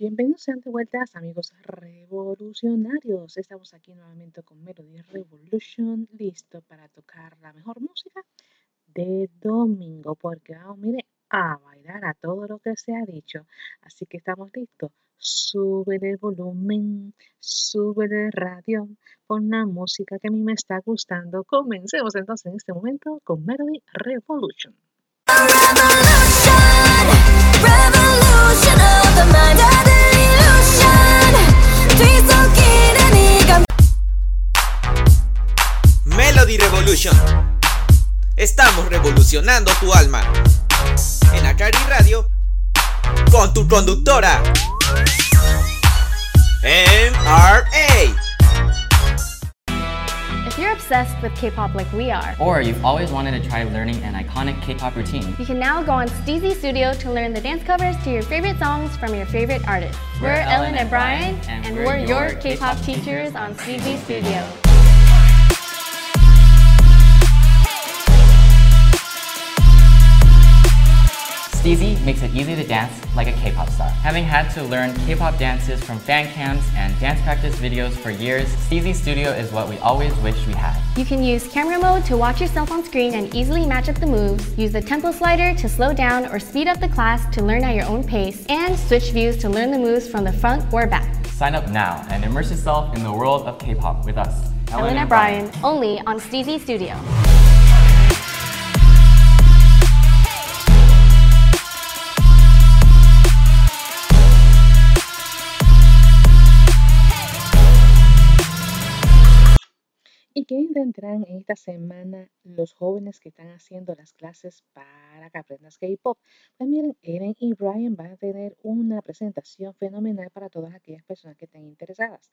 Bienvenidos sean de vueltas, amigos revolucionarios. Estamos aquí nuevamente con Melody Revolution, listo para tocar la mejor música de domingo, porque vamos, mire, a bailar a todo lo que se ha dicho. Así que estamos listos. Sube el volumen, sube el radio, pon la música que a mí me está gustando. Comencemos entonces en este momento con Melody Revolution. Melody Revolution. Estamos revolucionando tu alma. En Acari Radio, con tu conductora. MRA. If you're obsessed with K-pop like we are, Or you've always wanted to try learning an iconic K-pop routine. you can now go on Steezy Studio to learn the dance covers to your favorite songs from your favorite artists. We're, Ellen and Brian, and, we're, your K-pop teachers on Steezy Studio. Steezy makes it easy to dance like a K-pop star. Having had to learn K-pop dances from fan cams and dance practice videos for years, Steezy Studio is what we always wished we had. You can use camera mode to watch yourself on screen and easily match up the moves, use the tempo slider to slow down or speed up the class to learn at your own pace, and switch views to learn the moves from the front or back. Sign up now and immerse yourself in the world of K-pop with us, Ellen and Brian, only on Steezy Studio. ¿Y qué tendrán esta semana los jóvenes que están haciendo las clases para que aprendas K-pop? Pues miren, Eren y Brian van a tener una presentación fenomenal para todas aquellas personas que estén interesadas.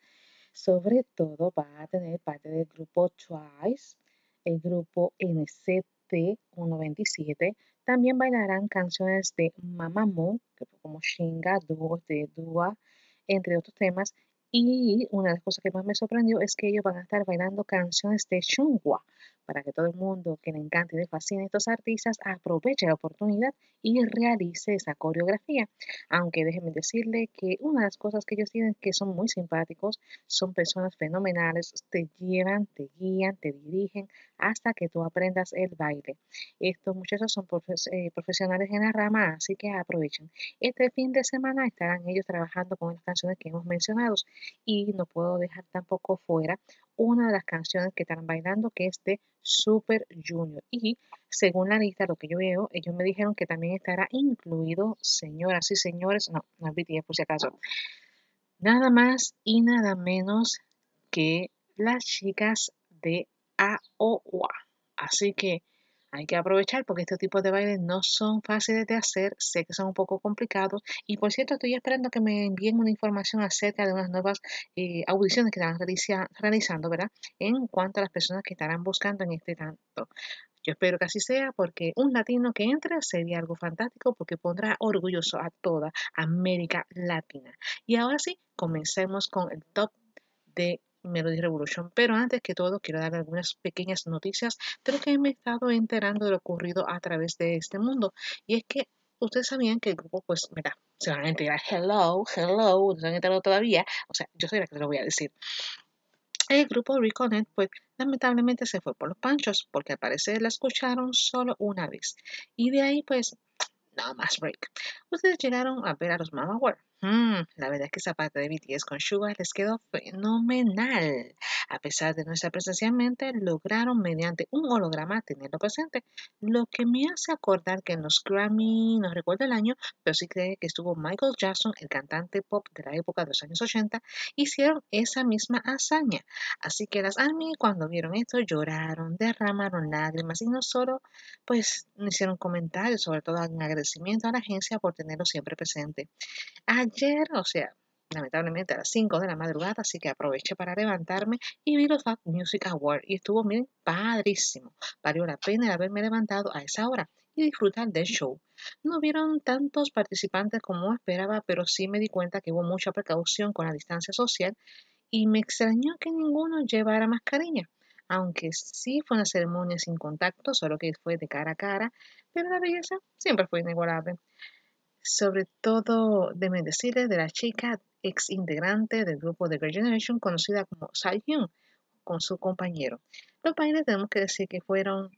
Sobre todo va a tener parte del grupo Twice, el grupo NCT 127. También bailarán canciones de Mamamoo, como Shinga, dúos de Dua, entre otros temas. Y una de las cosas que más me sorprendió es que ellos van a estar bailando canciones de Shunghua para que todo el mundo que le encante y le fascine a estos artistas aproveche la oportunidad y realice esa coreografía. Aunque déjenme decirle que una de las cosas que ellos tienen que son muy simpáticos, son personas fenomenales, te llevan, te guían, te dirigen hasta que tú aprendas el baile. Estos muchachos son eh, profesionales en la rama, así que aprovechen. Este fin de semana estarán ellos trabajando con las canciones que hemos mencionado y no puedo dejar tampoco fuera una de las canciones que estarán bailando que es de Super Junior. Y según la lista lo que yo veo ellos me dijeron que también estará incluido señoras y señores no no es BTS por si acaso. Nada más y nada menos que las chicas de AOA así que hay que aprovechar porque este tipo de bailes no son fáciles de hacer, sé que son un poco complicados y por cierto estoy esperando que me envíen una información acerca de unas nuevas eh, audiciones que realiza- realizando, ¿verdad? En cuanto a las personas que estarán buscando en este tanto. Yo espero que así sea porque un latino que entre sería algo fantástico porque pondrá orgulloso a toda América Latina. Y ahora sí, comencemos con el top de Melody Revolution. Pero antes que todo, quiero dar algunas pequeñas noticias de lo que me he estado enterando de lo ocurrido a través de este mundo. Y es que ustedes sabían que el grupo, pues, mira, se van a enterar, hello, hello, no se han enterado todavía. O sea, yo soy la que te lo voy a decir. El grupo Reconnect, pues, lamentablemente se fue por los panchos, porque al parecer la escucharon solo una vez. Y de ahí, pues, no más break. Ustedes llegaron a ver a los Mama War. Mm, la verdad es que esa parte de BTS con Sugar les quedó fenomenal. A pesar de no estar presencialmente, lograron mediante un holograma tenerlo presente, lo que me hace acordar que en los Grammy, no recuerdo el año, pero sí cree que estuvo Michael Jackson, el cantante pop de la época de los años 80, hicieron esa misma hazaña. Así que las ARMY cuando vieron esto lloraron, derramaron lágrimas y no solo pues hicieron comentarios, sobre todo en agradecimiento a la agencia por tenerlo siempre presente. Ayer, o sea, lamentablemente a las 5 de la madrugada, así que aproveché para levantarme y vi los Fat Music Awards y estuvo, miren, padrísimo. Valió la pena el haberme levantado a esa hora y disfrutar del show. No vieron tantos participantes como esperaba, pero sí me di cuenta que hubo mucha precaución con la distancia social y me extrañó que ninguno llevara mascarilla. Aunque sí fue una ceremonia sin contacto, solo que fue de cara a cara, pero la belleza siempre fue inigualable. Sobre todo de decirles de la chica ex integrante del grupo de Girl Generation conocida como Hyun con su compañero. Los bailes tenemos que decir que fueron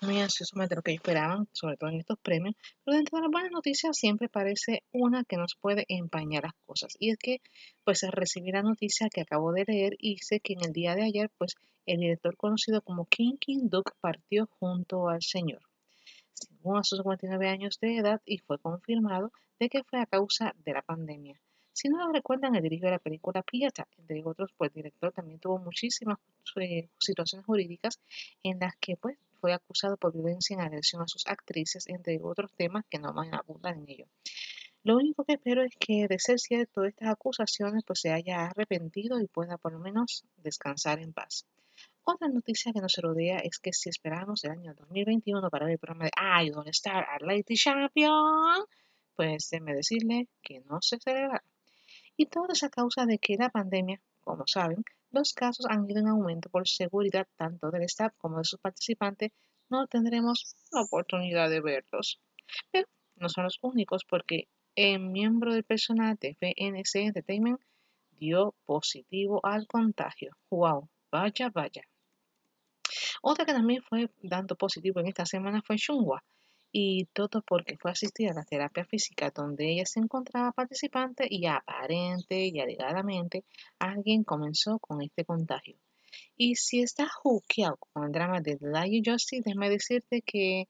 muy ansiosos más de lo que esperaban, sobre todo en estos premios, pero dentro de las buenas noticias siempre parece una que nos puede empañar las cosas. Y es que, pues, recibí la noticia que acabo de leer y sé que en el día de ayer, pues, el director conocido como King King Duke partió junto al señor. Según a sus 59 años de edad y fue confirmado de que fue a causa de la pandemia. Si no lo recuerdan, el director de la película Pieta, entre otros, pues el director también tuvo muchísimas eh, situaciones jurídicas en las que pues fue acusado por violencia en agresión a sus actrices, entre otros temas que no van a abundar en ello. Lo único que espero es que, de ser cierto estas acusaciones, pues se haya arrepentido y pueda por lo menos descansar en paz. Otra noticia que nos rodea es que si esperamos el año 2021 para ver el programa de Idol Star a Lady Champion, pues déme decirle que no se celebrará. Y todo es a causa de que la pandemia, como saben, los casos han ido en aumento por seguridad tanto del staff como de sus participantes, no tendremos la oportunidad de verlos. Pero no son los únicos porque el miembro del personal de FNC Entertainment dio positivo al contagio. ¡Wow! Vaya, vaya. Otra que también fue dando positivo en esta semana fue Shunwa, y todo porque fue asistida a la terapia física donde ella se encontraba participante y aparente y alegadamente alguien comenzó con este contagio. Y si estás juqueado con el drama de Lion Justice, déjame decirte que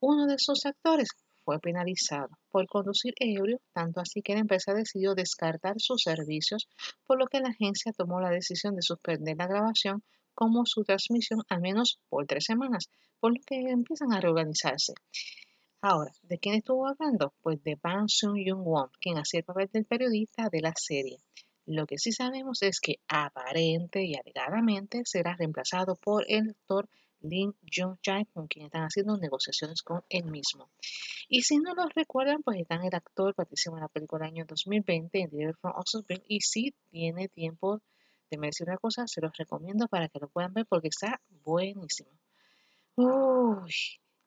uno de sus actores fue penalizado por conducir ebrio, tanto así que la empresa decidió descartar sus servicios, por lo que la agencia tomó la decisión de suspender la grabación como su transmisión al menos por tres semanas, por lo que empiezan a reorganizarse. Ahora, ¿de quién estuvo hablando? Pues de Bang Sung Young Won, quien hacía el papel del periodista de la serie. Lo que sí sabemos es que aparente y alegadamente será reemplazado por el actor Lin Jung Jae, con quien están haciendo negociaciones con él mismo. Y si no lo recuerdan, pues están el actor participó en la película del año 2020 en Delivery from Oxford y si tiene tiempo de decir una cosa, se los recomiendo para que lo puedan ver porque está buenísimo. Uy,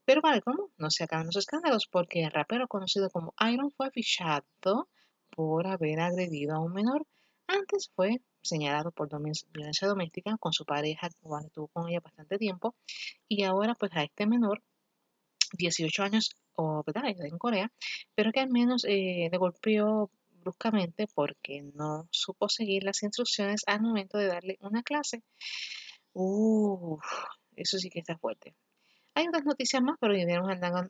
pero vale, ¿cómo? No se acaban los escándalos porque el rapero conocido como Iron fue fichado por haber agredido a un menor. Antes fue señalado por violencia doméstica con su pareja, cuando estuvo con ella bastante tiempo, y ahora pues a este menor, 18 años, o ¿verdad? en Corea, pero que al menos eh, le golpeó bruscamente porque no supo seguir las instrucciones al momento de darle una clase. Uff, eso sí que está fuerte. Hay otras noticias más, pero iremos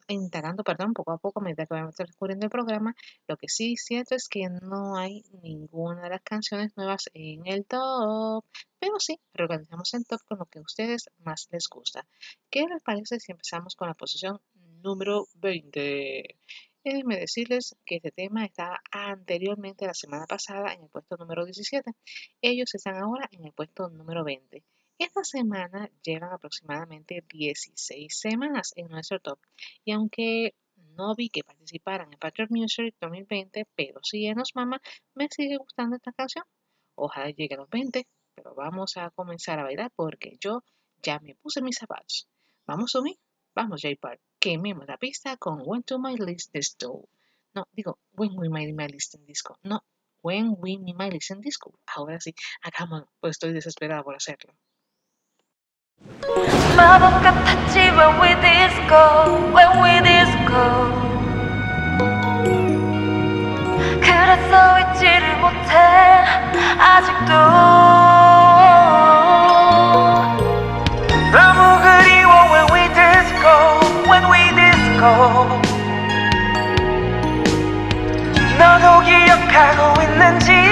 indagando, perdón, poco a poco, mientras que vamos descubriendo el programa. Lo que sí es cierto es que no hay ninguna de las canciones nuevas en el top, pero sí, reorganizamos el top con lo que a ustedes más les gusta. ¿Qué les parece si empezamos con la posición número 20? Déjenme decirles que este tema está anteriormente la semana pasada en el puesto número 17. Ellos están ahora en el puesto número 20. Esta semana llevan aproximadamente 16 semanas en nuestro top y aunque no vi que participaran en Patriot Music 2020, pero sí en los mama, me sigue gustando esta canción. Ojalá llegue a los 20, pero vamos a comenzar a bailar porque yo ya me puse mis zapatos. Vamos, Sumi, vamos, J-Park, quememos la pista con When to My List Disco. No, digo, When We My, my List Disco. No, When We My List Disco. Ahora sí, hagámoslo, pues estoy desesperada por hacerlo. 마법 같았지 when we disco when we disco 그래서 잊지를 못해 아직도 너도 기억하고 있는지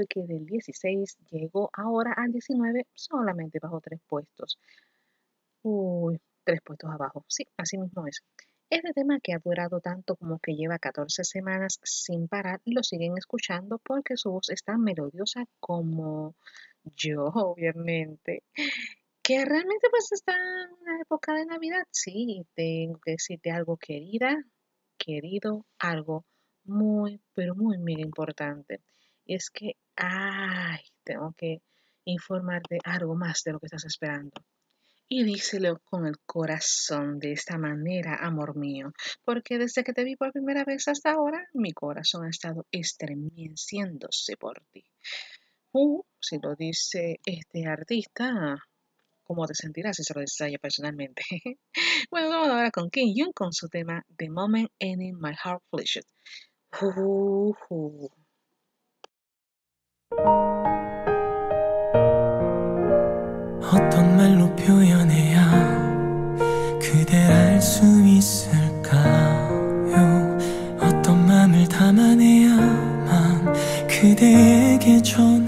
porque del 16 llegó ahora al 19 solamente bajo tres puestos. Uy, tres puestos abajo. Sí, así mismo es. Este tema que ha durado tanto como que lleva 14 semanas sin parar, lo siguen escuchando porque su voz es tan melodiosa como yo, obviamente. Que realmente pues está en una época de Navidad. Sí, tengo que decirte algo querida, querido, algo muy, pero muy, muy importante es que, ay, tengo que informarte algo más de lo que estás esperando. Y díselo con el corazón de esta manera, amor mío, porque desde que te vi por primera vez hasta ahora, mi corazón ha estado estremeciéndose por ti. Uh, si lo dice este artista, ¿cómo te sentirás si se lo dices a personalmente? bueno, vamos ahora con Kim Young con su tema The Moment Ending My Heart Flashed. Uh. 어떤 말로 표현해야 그댈 알 수 있을까요? 어떤 마음을 담아내야만 그대에게 전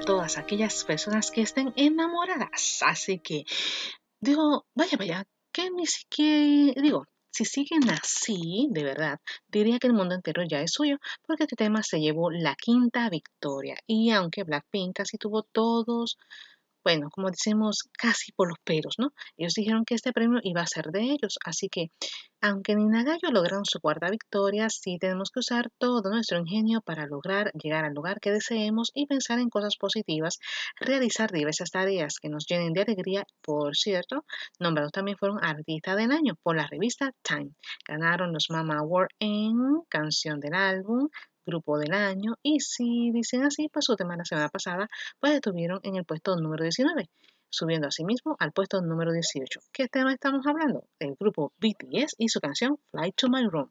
todas aquellas personas que estén enamoradas. Así que digo, vaya, vaya, que ni siquiera, digo, si siguen así, de verdad, diría que el mundo entero ya es suyo, porque este tema se llevó la quinta victoria. Y aunque Blackpink casi tuvo todos, bueno, como decimos, casi por los pelos, ¿no? Ellos dijeron que este premio iba a ser de ellos, así que aunque ni Nagayo lograron su cuarta victoria, sí tenemos que usar todo nuestro ingenio para lograr llegar al lugar que deseemos y pensar en cosas positivas, realizar diversas tareas que nos llenen de alegría. Por cierto, nombrados también fueron Artista del Año por la revista Time. Ganaron los Mama Award en Canción del Álbum, Grupo del Año y si dicen así, pues su tema la semana pasada, pues estuvieron en el puesto número 19 subiendo asimismo al puesto número 18. ¿Qué tema estamos hablando? El grupo BTS y su canción Fly to My Room.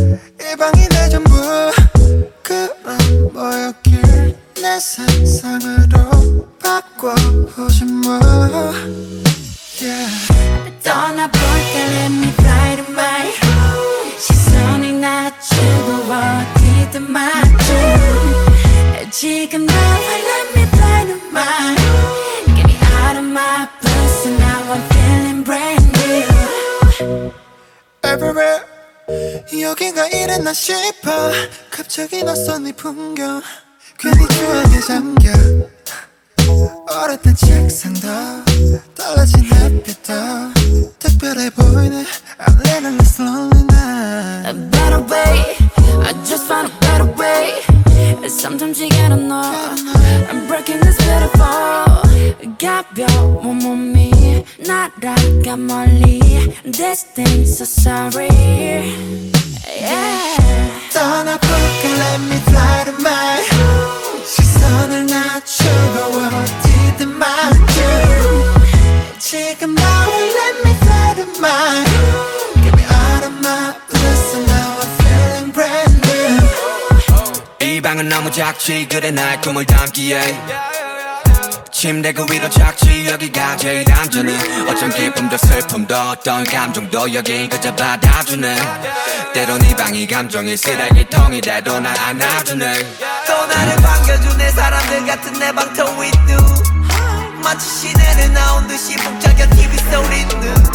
이 방이 내 전부 그만 뭐였길 내 세상으로 바꿔보지 뭐 yeah. 떠나볼까 let me fly to my 시선이 낮추고 어디든 맞춤 지금 나와 let me fly no mind Get me out of my bus and now I'm feeling brand new Everywhere 여긴가 이랬나 싶어 갑자기 낯선 이 풍경 괜히 추억에 잠겨 오랫된 책상도 달라진 햇빛도 특별해 보이네 I'm living this lonely night A better way I just found a better way Sometimes you gotta know I'm breaking this beautiful 가벼운 몸이 날아가 멀리 This thing's so sorry Yeah 떠나볼까 let me fly to my 시선을 낮추고 어디든 맞춤 지금 나와 let me fly to my 방은 너무 작지. 그래 날 꿈을 담기에. 침대 그 위로 작지. 여기가 제일 안전해 어쩜 기쁨도 슬픔도 어떤 감정도 여기 그저 받아주네. 때론 이 방이 감정이 쓰레기통이라도 날 안아주네. 또 나를 반겨주네 사람들 같은 내 방터 you 마치 시내를 나온 듯이 복잡한 TV 소리는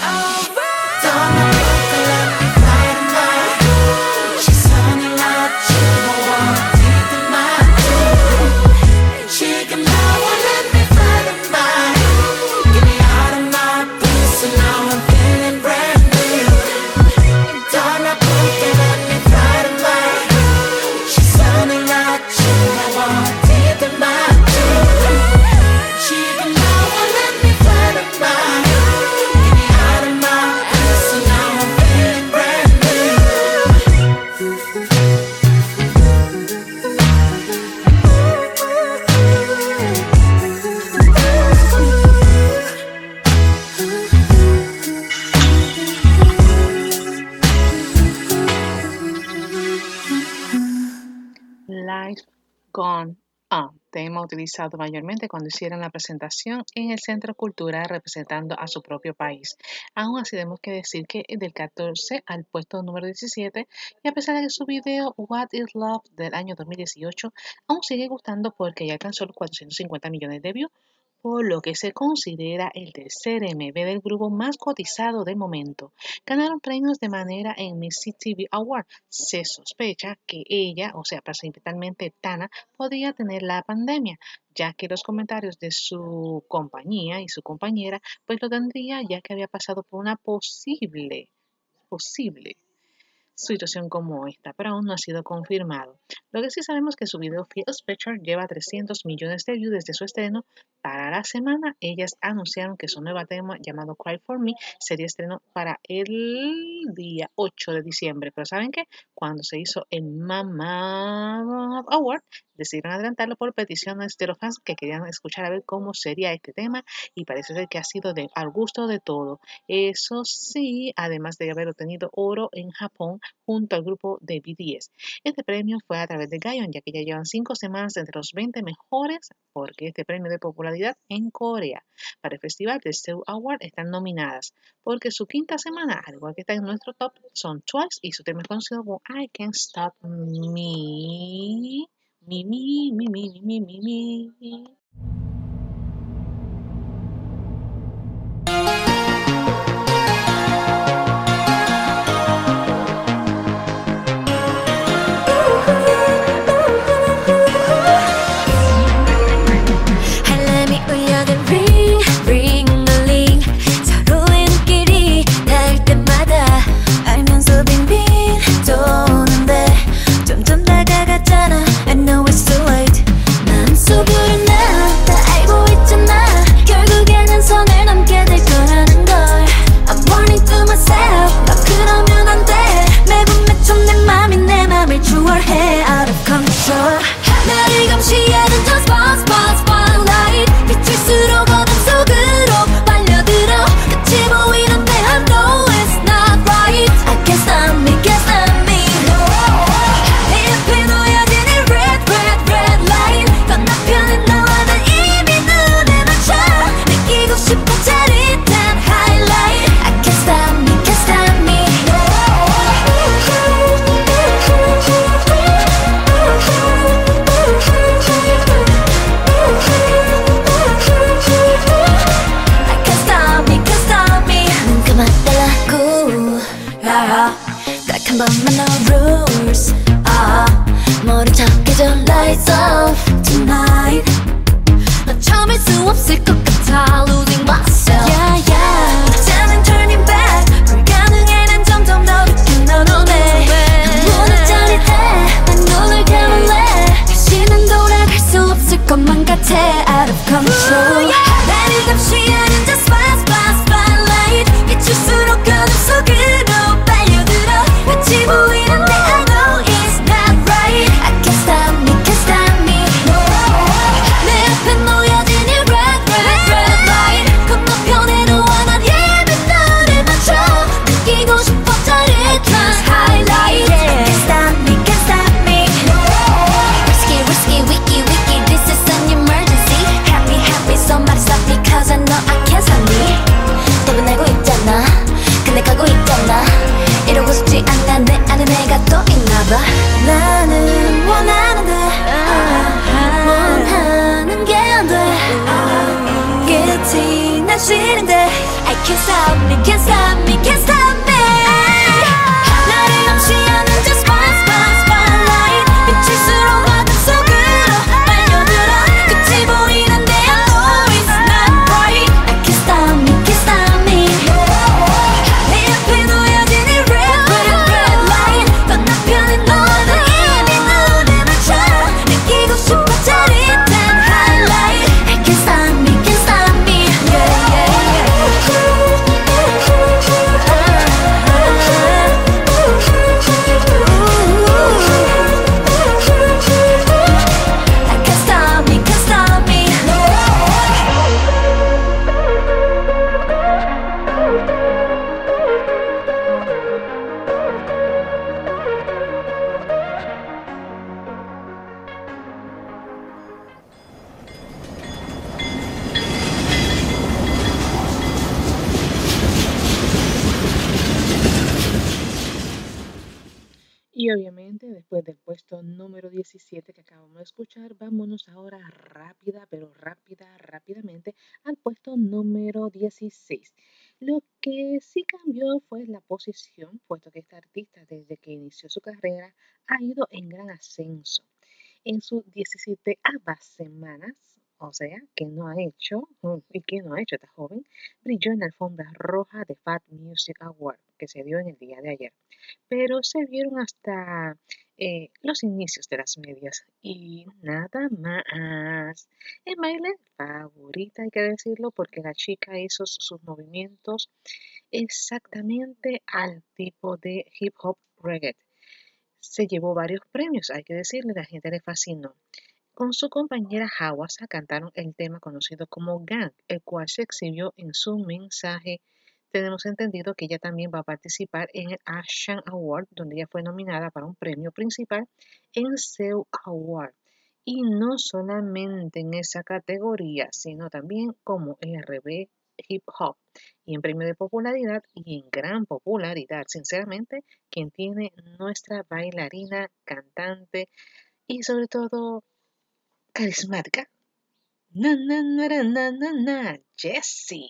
utilizado mayormente cuando hicieron la presentación en el Centro Cultural representando a su propio país. Aún así, tenemos que decir que del 14 al puesto número 17, y a pesar de que su video What is Love del año 2018 aún sigue gustando porque ya alcanzó los 450 millones de views, por lo que se considera el tercer MV del grupo más cotizado del momento. Ganaron premios de manera en Miss TV Award. Se sospecha que ella, o sea, principalmente Tana, podría tener la pandemia, ya que los comentarios de su compañía y su compañera, pues lo tendría ya que había pasado por una posible, posible situación como esta, pero aún no ha sido confirmado. Lo que sí sabemos es que su video Feel Special lleva 300 millones de views desde su estreno. Para la semana, ellas anunciaron que su nuevo tema llamado Cry For Me sería estreno para el día 8 de diciembre. Pero ¿saben qué? Cuando se hizo el Mama Award, decidieron adelantarlo por peticiones de los fans que querían escuchar a ver cómo sería este tema y parece ser que ha sido de, al gusto de todo. Eso sí, además de haber obtenido oro en Japón junto al grupo de BTS. Este premio fue a través de Gaon, ya que ya llevan cinco semanas entre los 20 mejores, porque este premio de popularidad en Corea. Para el festival de Seoul Award están nominadas, porque su quinta semana, al igual que está en nuestro top, son Twice y su tema es conocido como I Can't Stop Me. Me, me, me, me, me, me, me, rápida, pero rápida, rápidamente al puesto número 16. Lo que sí cambió fue la posición, puesto que esta artista desde que inició su carrera ha ido en gran ascenso. En sus 17 ambas semanas, o sea, que no ha hecho, y que no ha hecho esta joven, brilló en la alfombra roja de Fat Music Award, que se dio en el día de ayer. Pero se vieron hasta eh, los inicios de las medias y nada más. En baile favorita, hay que decirlo, porque la chica hizo sus movimientos exactamente al tipo de hip hop reggae. Se llevó varios premios, hay que decirle, la gente le fascinó. Con su compañera Hawasa cantaron el tema conocido como Gang, el cual se exhibió en su mensaje tenemos entendido que ella también va a participar en el Action Award, donde ella fue nominada para un premio principal en SEO Award. Y no solamente en esa categoría, sino también como RB Hip Hop. Y en premio de popularidad y en gran popularidad, sinceramente, quien tiene nuestra bailarina, cantante y sobre todo carismática. Na, na, na, na, na, na, Jessie.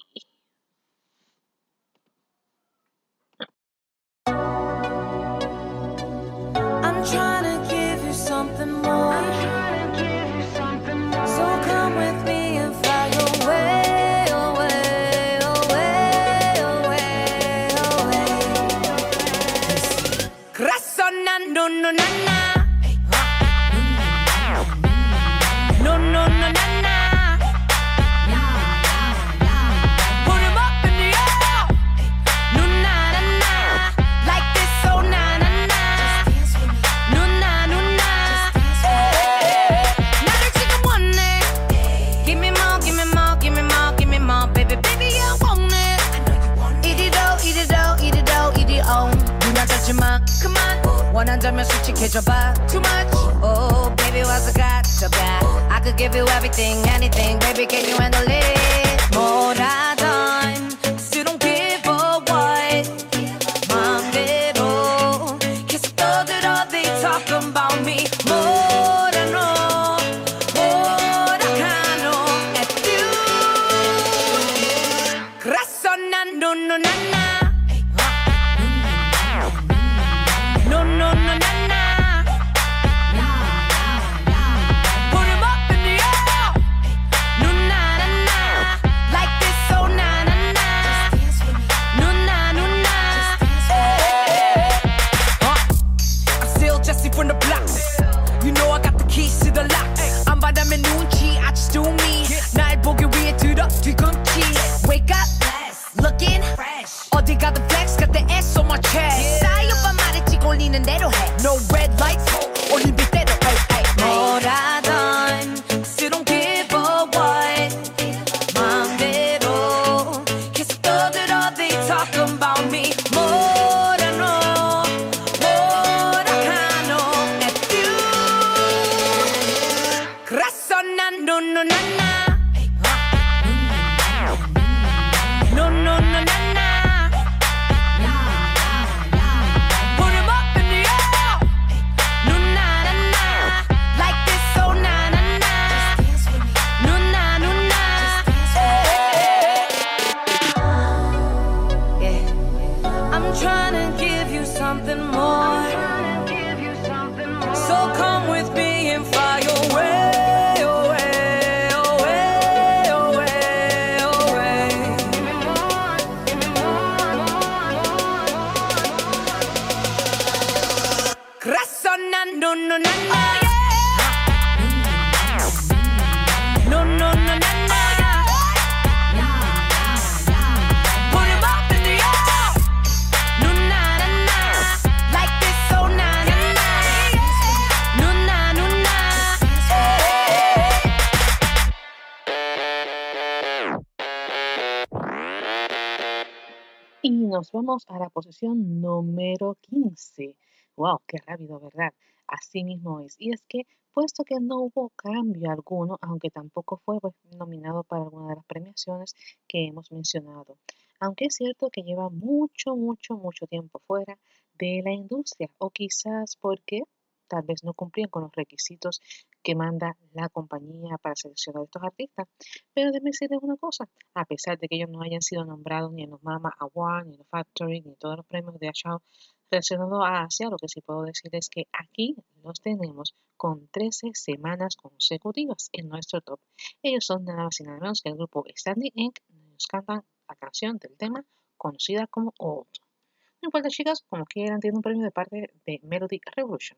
Vamos a la posición número 15. ¡Wow! ¡Qué rápido, ¿verdad? Así mismo es. Y es que, puesto que no hubo cambio alguno, aunque tampoco fue pues, nominado para alguna de las premiaciones que hemos mencionado. Aunque es cierto que lleva mucho, mucho, mucho tiempo fuera de la industria, o quizás porque tal vez no cumplían con los requisitos que manda la compañía para seleccionar estos artistas. Pero déjenme decirles una cosa, a pesar de que ellos no hayan sido nombrados ni en los Mama Awards, ni en los Factory, ni en todos los premios de Ashao relacionados a Asia, lo que sí puedo decir es que aquí los tenemos con 13 semanas consecutivas en nuestro top. Ellos son nada más y nada menos que el grupo Standing Inc. Nos cantan la canción del tema conocida como Old. No importa chicas, como quieran, tienen un premio de parte de Melody Revolution.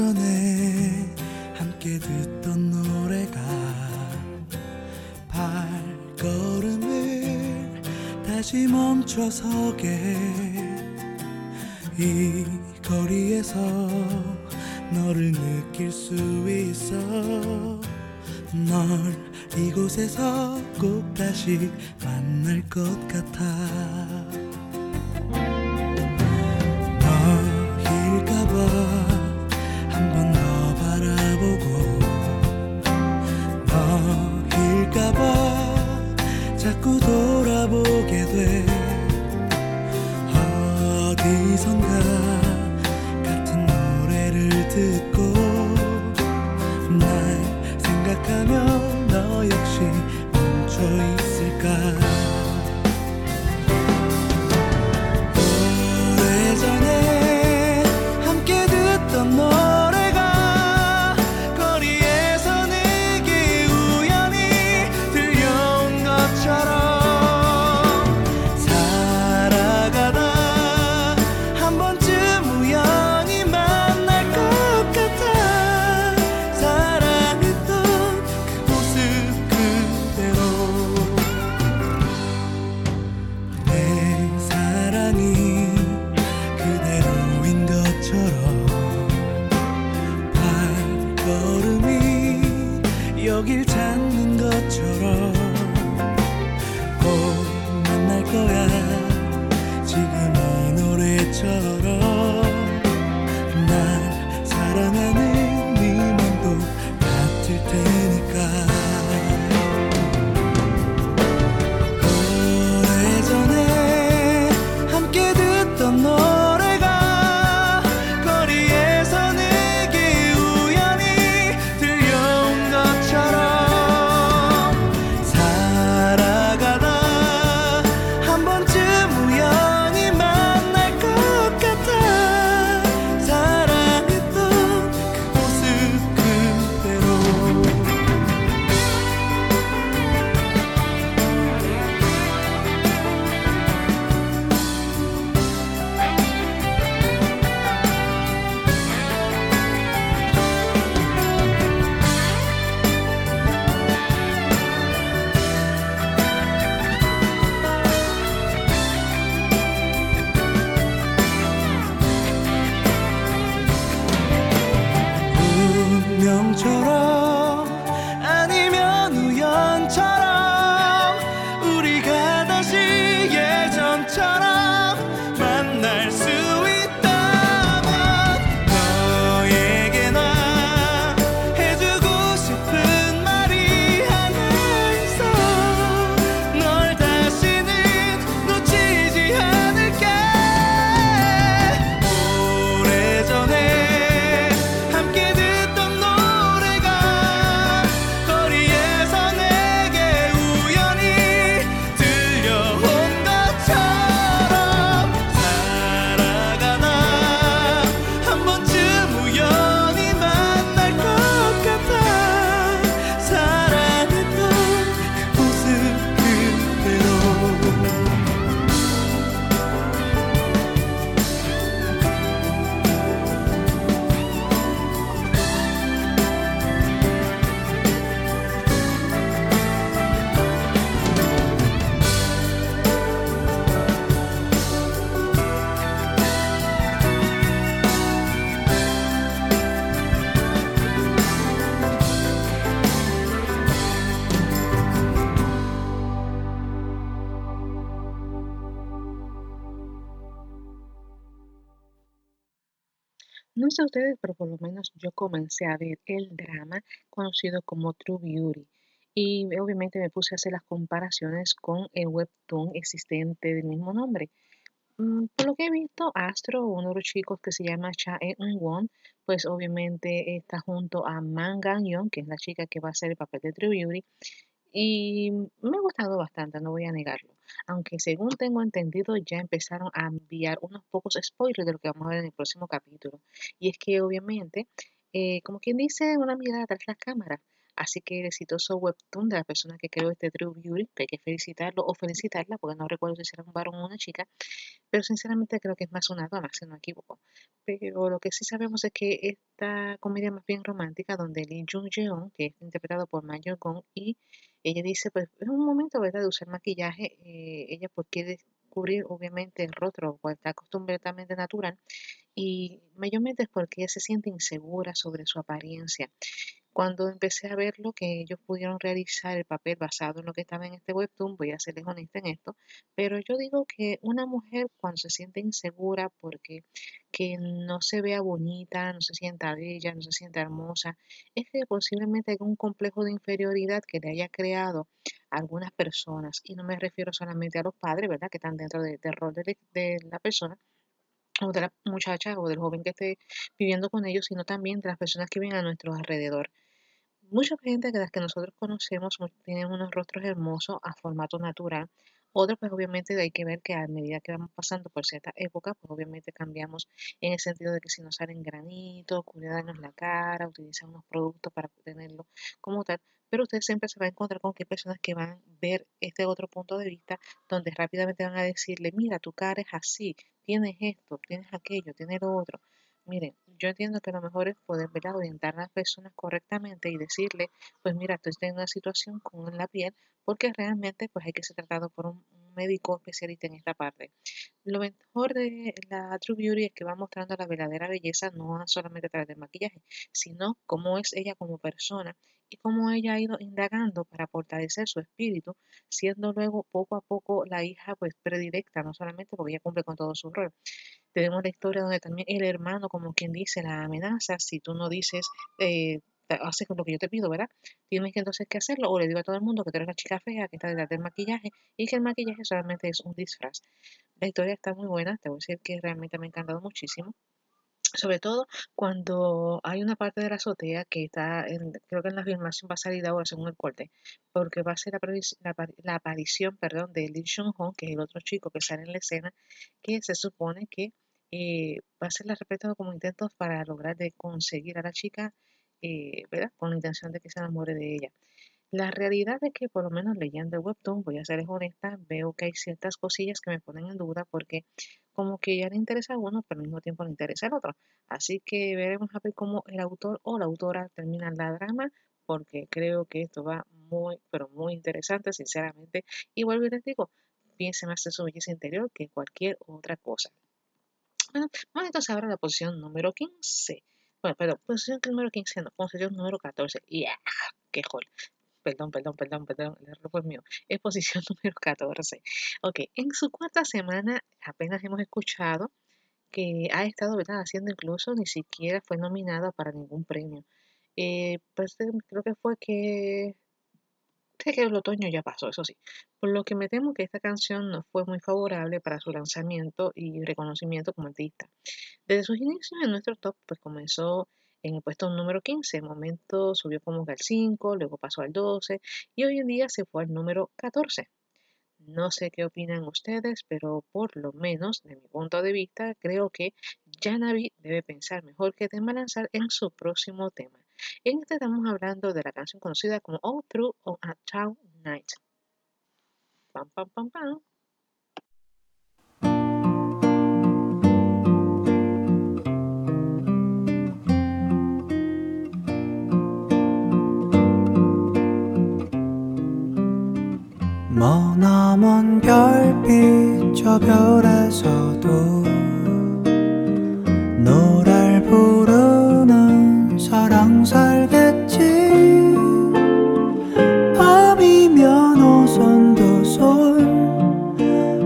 전에 함께 듣던 노래가 발걸음을 다시 멈춰서게 이 거리에서 너를 느낄 수 있어. 널 이곳에서 꼭 다시 만날 것 같아. 너일까봐 봐. 자꾸 돌아보게 돼. 어디선가 같은 노래를 듣고 날 생각하며 너 역시 멈춰 있을까 comencé a ver el drama conocido como True Beauty. Y obviamente me puse a hacer las comparaciones con el webtoon existente del mismo nombre. Mm, Por lo que he visto, Astro, uno de los chicos que se llama Cha Eun-won, pues obviamente está junto a Man Gang-yeon, que es la chica que va a hacer el papel de True Beauty, y me ha gustado bastante, no voy a negarlo. Aunque según tengo entendido, ya empezaron a enviar unos pocos spoilers de lo que vamos a ver en el próximo capítulo. Y es que obviamente, eh, como quien dice, una mirada tras las cámaras. Así que el exitoso webtoon de la persona que creó este True Beauty, que hay que felicitarlo o felicitarla, porque no recuerdo si era un varón o una chica, pero sinceramente creo que es más una dama, si no me equivoco. Pero lo que sí sabemos es que esta comedia más bien romántica, donde Lee Jung Jeon, que es interpretado por Ma Gong, y ella dice, pues es un momento, ¿verdad?, de usar maquillaje, eh, ella quiere cubrir obviamente el rostro, cual está completamente natural, y mayormente es porque ella se siente insegura sobre su apariencia. Cuando empecé a ver lo que ellos pudieron realizar el papel basado en lo que estaba en este webtoon, voy a serles honesta en esto, pero yo digo que una mujer cuando se siente insegura porque que no se vea bonita, no se sienta bella, no se sienta hermosa, es que posiblemente hay un complejo de inferioridad que le haya creado a algunas personas, y no me refiero solamente a los padres, ¿verdad?, que están dentro de- del rol de la persona, o de la muchacha o del joven que esté viviendo con ellos, sino también de las personas que viven a nuestro alrededor. Mucha gente de las que nosotros conocemos tienen unos rostros hermosos a formato natural. Otros, pues obviamente hay que ver que a medida que vamos pasando por cierta época, pues obviamente cambiamos en el sentido de que si nos salen granitos, cuidarnos la cara, utilizar unos productos para tenerlo como tal. Pero usted siempre se va a encontrar con que hay personas que van a ver este otro punto de vista, donde rápidamente van a decirle, mira, tu cara es así, tienes esto, tienes aquello, tienes lo otro. Miren, yo entiendo que lo mejor es poder ¿verdad? orientar a las personas correctamente y decirle, pues mira, estoy teniendo una situación con la piel, porque realmente pues hay que ser tratado por un, médico especialista en esta parte. Lo mejor de la True Beauty es que va mostrando la verdadera belleza, no solamente a través del maquillaje, sino cómo es ella como persona y cómo ella ha ido indagando para fortalecer su espíritu, siendo luego poco a poco la hija pues predilecta, no solamente porque ella cumple con todo su rol, tenemos la historia donde también el hermano, como quien dice, la amenaza, si tú no dices, eh, ta- haces lo que yo te pido, ¿verdad? Tienes que entonces que hacerlo, o le digo a todo el mundo que tú eres la chica fea que está detrás del maquillaje y que el maquillaje solamente es un disfraz. La historia está muy buena, te voy a decir que realmente me ha encantado muchísimo. Sobre todo cuando hay una parte de la azotea que está, en- creo que en la filmación va a salir ahora según el corte, porque va a ser la, aparici- la apari- la aparición, perdón, de Lee Seung-ho, que es el otro chico que sale en la escena, que se supone que eh, va a ser la repetido como intentos para lograr de conseguir a la chica, eh. Con la intención de que se enamore de ella. La realidad es que, por lo menos leyendo el webtoon, voy a ser honesta, veo que hay ciertas cosillas que me ponen en duda porque como que ya le interesa a uno, pero al mismo tiempo le interesa al otro. Así que veremos a ver cómo el autor o la autora terminan la drama, porque creo que esto va muy, pero muy interesante, sinceramente. Y vuelvo y les digo, piense más en su belleza interior que cualquier otra cosa. Bueno, vamos entonces ahora a la posición número 15. Bueno, perdón, posición número 15, no, posición número 14. ¡Yeah! ¡Qué joder! Perdón, perdón, perdón, perdón, el error fue mío. Es posición número 14. Ok, en su cuarta semana apenas hemos escuchado que ha estado ¿verdad? haciendo incluso, ni siquiera fue nominada para ningún premio. Eh, pues creo que fue que, sé que el otoño ya pasó, eso sí. Por lo que me temo que esta canción no fue muy favorable para su lanzamiento y reconocimiento como artista. Desde sus inicios en nuestro top, pues comenzó en el puesto número 15, en momento subió como que al 5, luego pasó al 12 y hoy en día se fue al número 14. No sé qué opinan ustedes, pero por lo menos, de mi punto de vista, creo que Janavi debe pensar mejor qué tema lanzar en su próximo tema. En este estamos hablando de la canción conocida como All Through on a Town Night. Pam, pam, pam, pam. 머나먼 별빛 저 별에서도 사랑 살겠지? 밤이면 오선 도손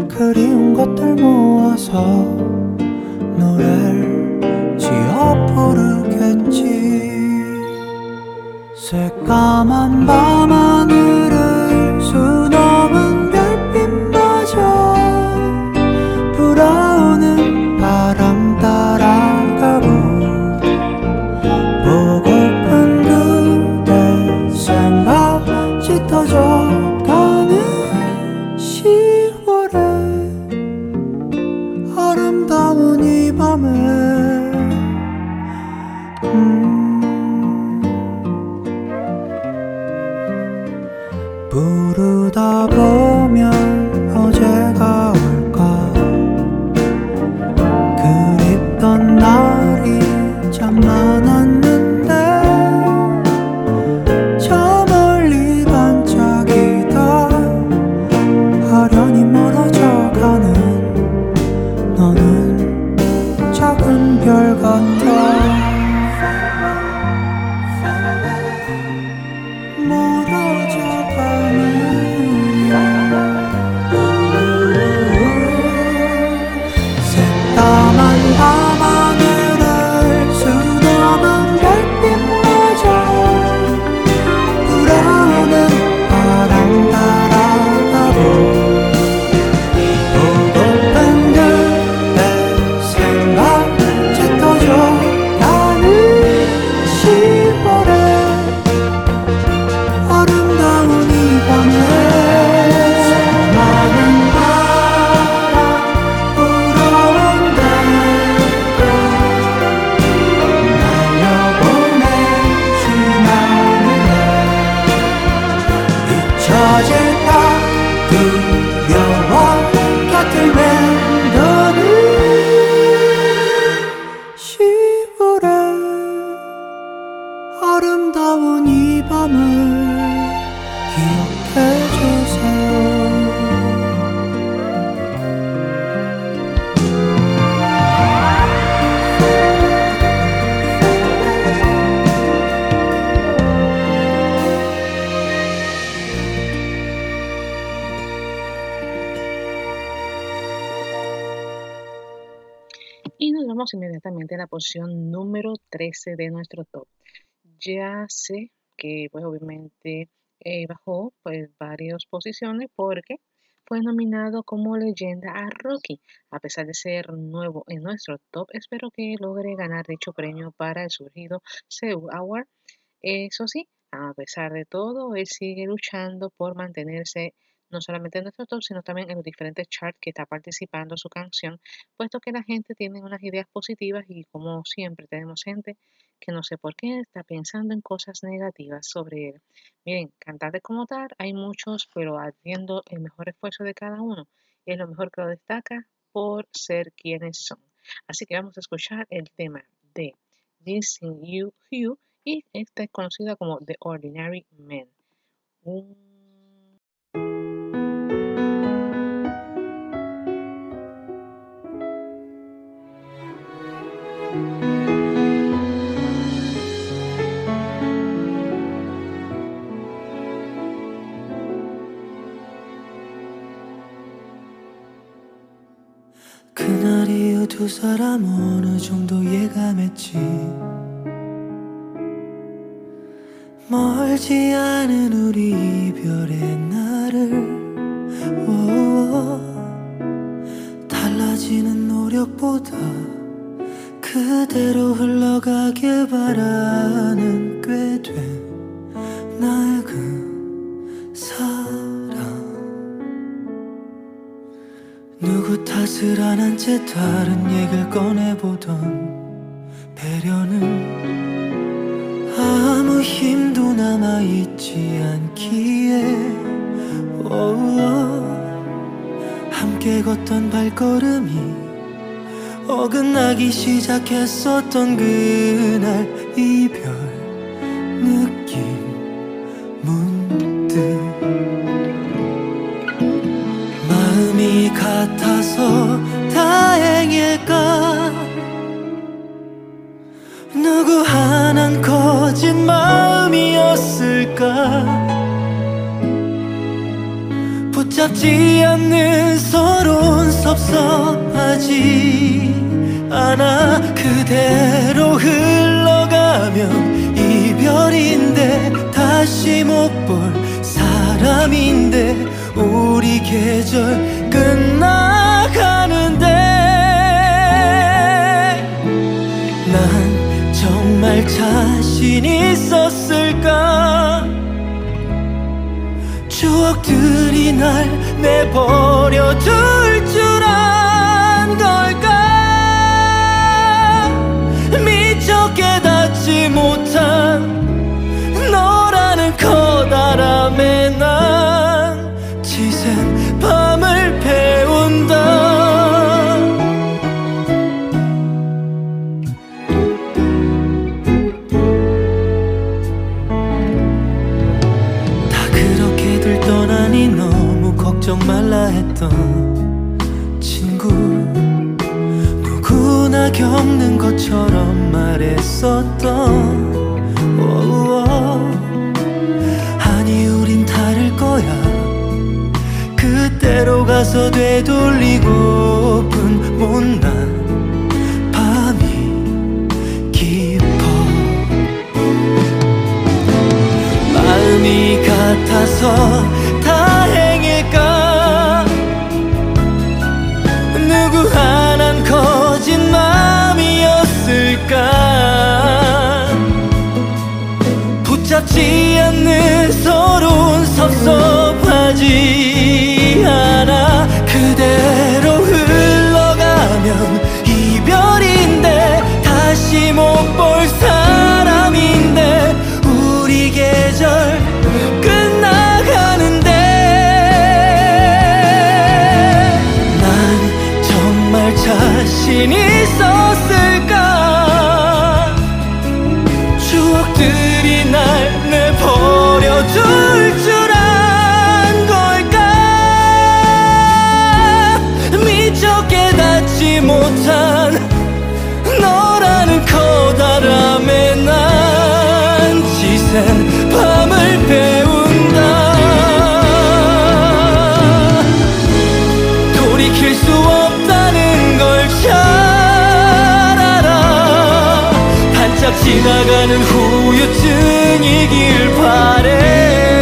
그리운 것들 모아서 노래를 지어 부르겠지. 새까만 밤 número 13 de nuestro top. Ya sé que pues obviamente eh, bajó pues varias posiciones porque fue nominado como leyenda a Rocky. A pesar de ser nuevo en nuestro top, espero que logre ganar dicho premio para el surgido Seoul Award. Eso sí, a pesar de todo, él sigue luchando por mantenerse no solamente en nuestro top, sino también en los diferentes charts que está participando su canción, puesto que la gente tiene unas ideas positivas y como siempre tenemos gente que no sé por qué está pensando en cosas negativas sobre él. Miren, cantantes como tal hay muchos, pero haciendo el mejor esfuerzo de cada uno. es lo mejor que lo destaca por ser quienes son. Así que vamos a escuchar el tema de This You You y esta es conocida como The Ordinary Man. 그 두 사람 어느 정도 예감했지. 멀지 않은 우리 이별의 날을 오오 달라지는 노력보다 그대로 흘러가길 바라는 꽤 된 나의 탓을 안 한 채 다른 얘기를 꺼내보던 배려는 아무 힘도 남아있지 않기에 오오 함께 걷던 발걸음이 어긋나기 시작했었던 그날 이별. 느낌 같아서 다행일까? 누구 하나는 커진 마음이었을까? 붙잡지 않는 서론 섭섭하지 않아? 그대로 흘러가면 이별인데 다시 못 볼 사람인데 우리 계절 끝나 자신 있었을까? 추억들이 날 내버려 둘 되돌리고 지나가는 후유증이길 바래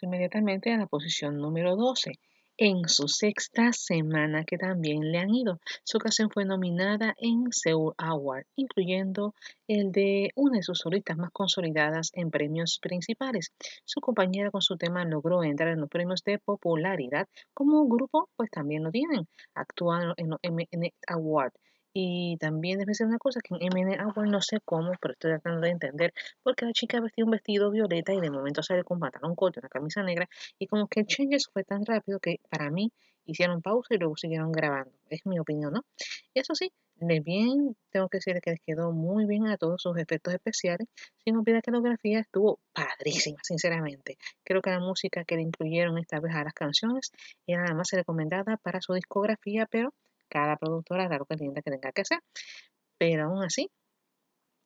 Inmediatamente a la posición número 12. En su sexta semana que también le han ido. Su canción fue nominada en Seoul Award, incluyendo el de una de sus solistas más consolidadas en premios principales. Su compañera con su tema logró entrar en los premios de popularidad. Como grupo, pues también lo tienen. Actúan en los MN Award y también debe ser una cosa que en MN Award no sé cómo, pero estoy tratando de entender, porque la chica vestía un vestido violeta y de momento sale con pantalón corto, una camisa negra, y como que el changes fue tan rápido que para mí hicieron pausa y luego siguieron grabando. Es mi opinión, ¿no? Eso sí, de bien, tengo que decir que les quedó muy bien a todos sus efectos especiales, sin olvidar que la coreografía estuvo padrísima, sinceramente. Creo que la música que le incluyeron esta vez a las canciones era la más recomendada para su discografía, pero cada productora hará lo que entienda que tenga que hacer. Pero aún así,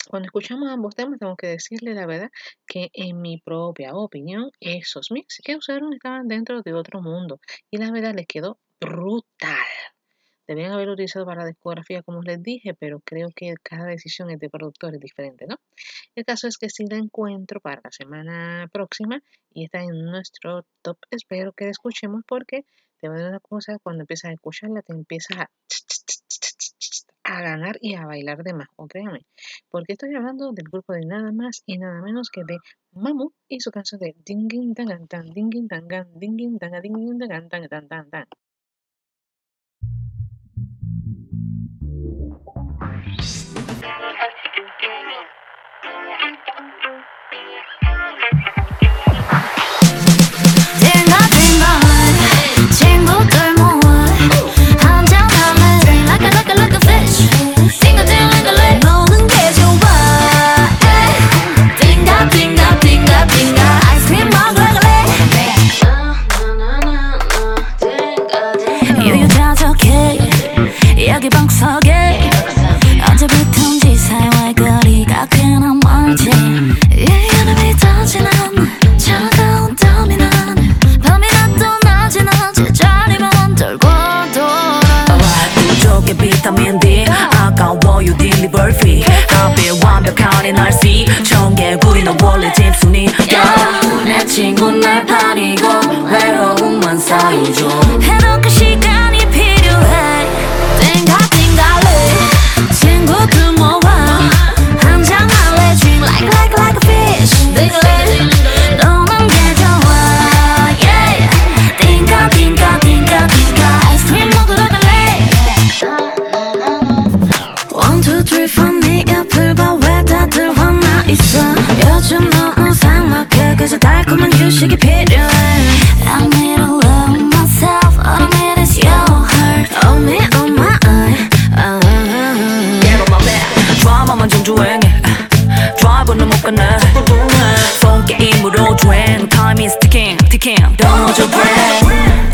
cuando escuchamos ambos temas, tengo que decirle la verdad que en mi propia opinión, esos mix que usaron estaban dentro de otro mundo. Y la verdad les quedó brutal. Debían haberlo utilizado para la discografía, como les dije, pero creo que cada decisión es de productores diferente, ¿no? El caso es que si la encuentro para la semana próxima y está en nuestro top, espero que la escuchemos porque te voy a decir una cosa, cuando empiezas a escucharla te empiezas a, a ganar y a bailar de más, o créanme, porque estoy hablando del grupo de nada más y nada menos que de Mamu y su canción de Dingin Tangan Tan, Dingin Tangan, Dingin Tanga, Dingin Tangan Tan, Tan, Tan, Tan. 날 see 좋은 게 우리 너 원래 집순이 y 내 친구 날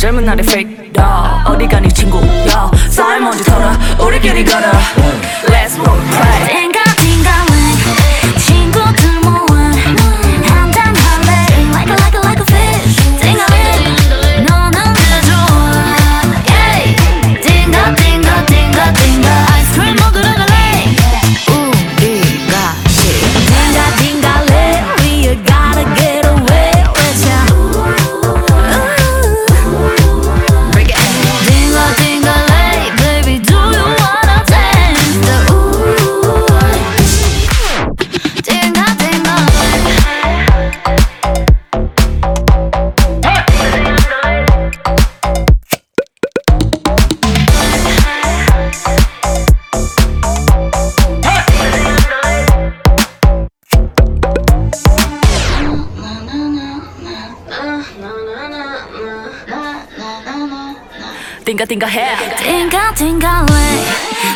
젊은 날의 fake dog 어디 가니 친구야? 쌀 먼지 털어. 우리끼리 걸어. Let's roll play 띵가 띵가 해 띵가 띵가래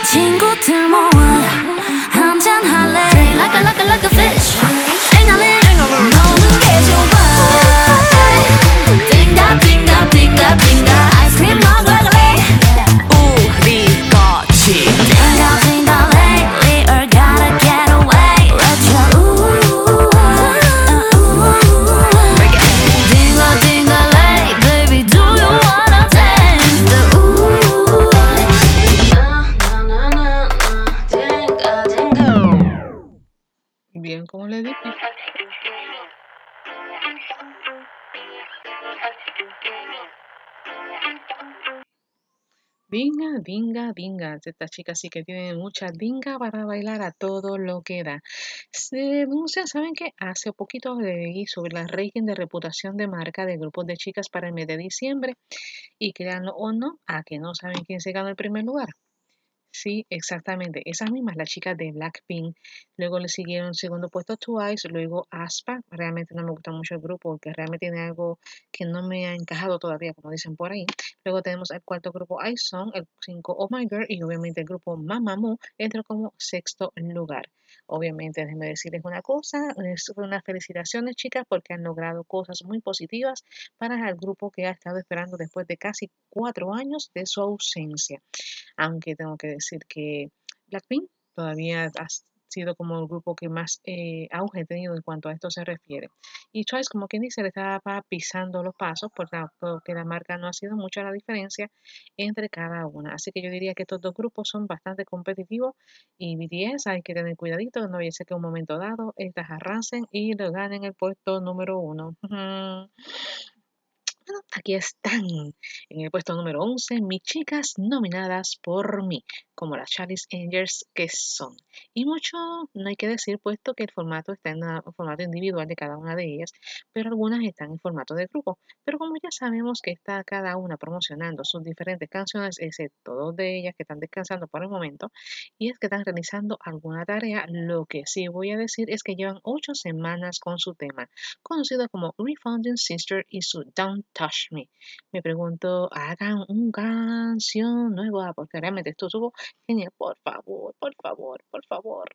친구들 모아 한잔 할래 Drink like a like a like a fish 띵가래 노는 게 좋아 띵가 띵가 띵가 띵가 아이스크림 Dinga, dinga, dinga. Esta chica sí que tiene mucha dinga para bailar a todo lo que da. Se denuncia, ¿saben qué? Hace poquito leí sobre la ranking de reputación de marca de grupos de chicas para el mes de diciembre. Y créanlo o no, a que no saben quién se ganó el primer lugar. Sí, exactamente. Esas mismas, las chicas de Blackpink. Luego le siguieron segundo puesto Twice, luego Aspa. Realmente no me gusta mucho el grupo porque realmente tiene algo que no me ha encajado todavía, como dicen por ahí. Luego tenemos el cuarto grupo iSong, el 5 Oh My Girl y obviamente el grupo Mamamoo entró como sexto lugar. Obviamente, déjenme decirles una cosa, es unas felicitaciones chicas porque han logrado cosas muy positivas para el grupo que ha estado esperando después de casi cuatro años de su ausencia. Aunque tengo que decir que Blackpink todavía sido como el grupo que más eh, auge ha tenido en cuanto a esto se refiere. Y Twice, como quien dice, le estaba pisando los pasos, por tanto que la marca no ha sido mucha la diferencia entre cada una. Así que yo diría que estos dos grupos son bastante competitivos y BTS hay que tener cuidadito, no vaya a que un momento dado estas arrancen y lo ganen el puesto número uno. Bueno, aquí están en el puesto número 11 mis chicas nominadas por mí, como las Charlie's Angels que son. Y mucho no hay que decir, puesto que el formato está en el formato individual de cada una de ellas, pero algunas están en formato de grupo. Pero como ya sabemos que está cada una promocionando sus diferentes canciones, excepto dos de ellas que están descansando por el momento, y es que están realizando alguna tarea, lo que sí voy a decir es que llevan ocho semanas con su tema, conocido como Refounding Sister y su Don't Touch Me. Me pregunto, hagan una canción nueva, porque realmente esto estuvo genial. Por favor, por favor, por favor.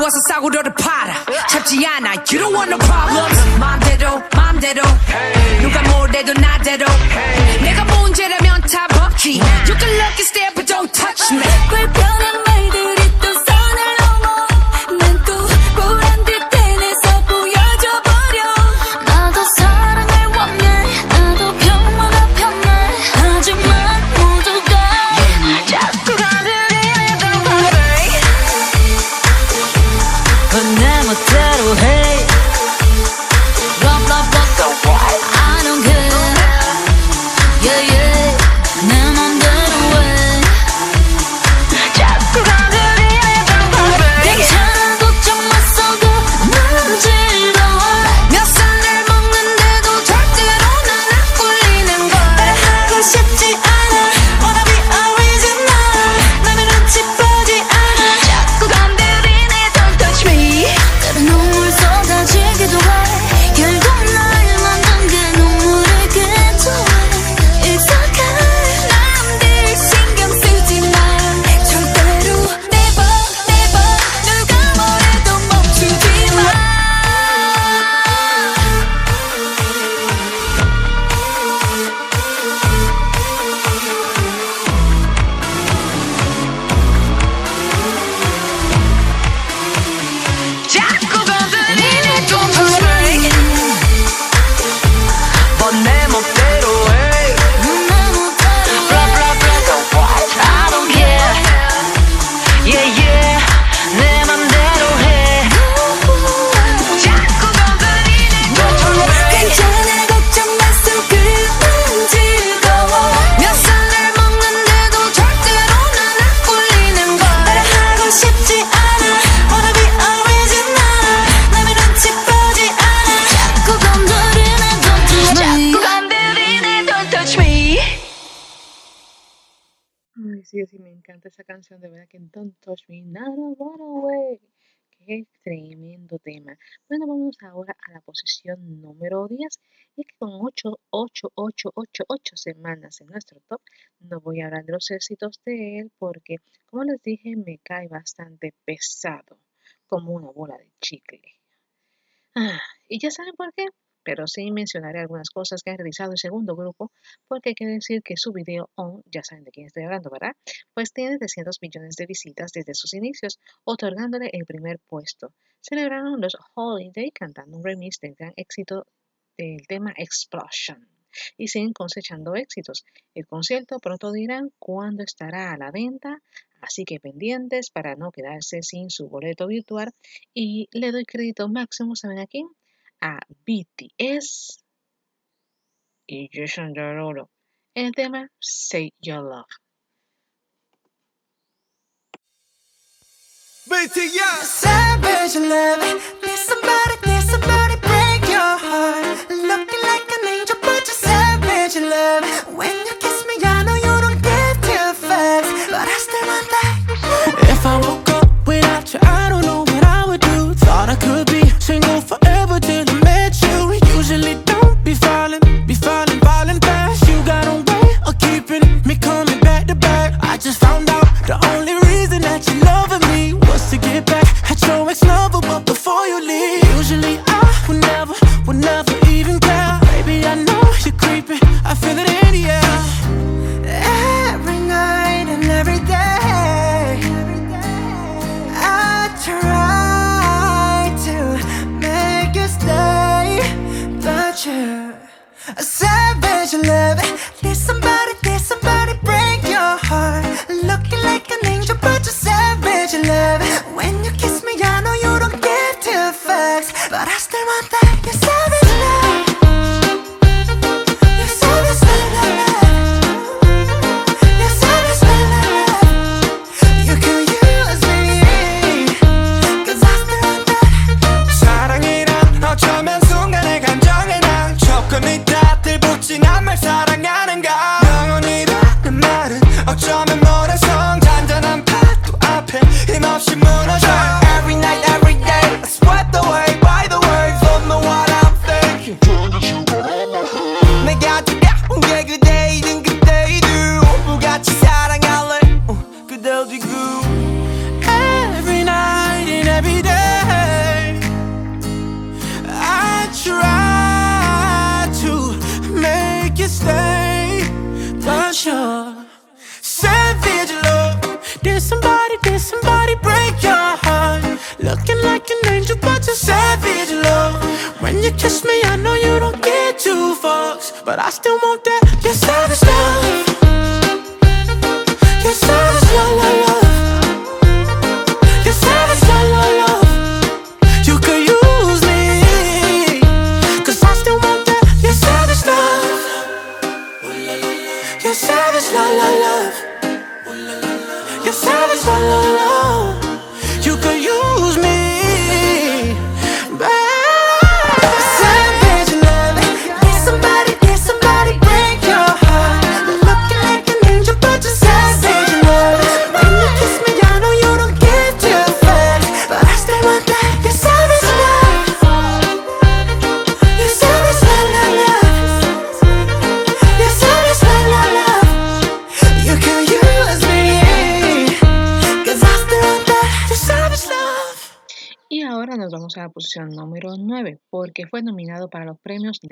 와서 싸구려를 팔아. 잡지 않아. You don't want no problems. 맘대로, 맘대로. posición número 10. Y que con 8, 8, 8, 8, 8 semanas en nuestro top, no voy a hablar de los éxitos de él porque, como les dije, me cae bastante pesado, como una bola de chicle. Ah, ¿Y ya saben por qué? Pero sí mencionaré algunas cosas que ha realizado el segundo grupo, porque hay decir que su video On, ya saben de quién estoy hablando, ¿verdad? Pues tiene 300 millones de visitas desde sus inicios, otorgándole el primer puesto. Celebraron los Holiday cantando un remix del gran éxito del tema Explosion y siguen cosechando éxitos. El concierto pronto dirán cuándo estará a la venta, así que pendientes para no quedarse sin su boleto virtual. Y le doy crédito máximo, ¿saben a quién? A BTS y Jason Derulo en el tema Say Your Love. BTS Savage love. Need somebody, need somebody break your heart. Looking like an angel but you're savage love. When you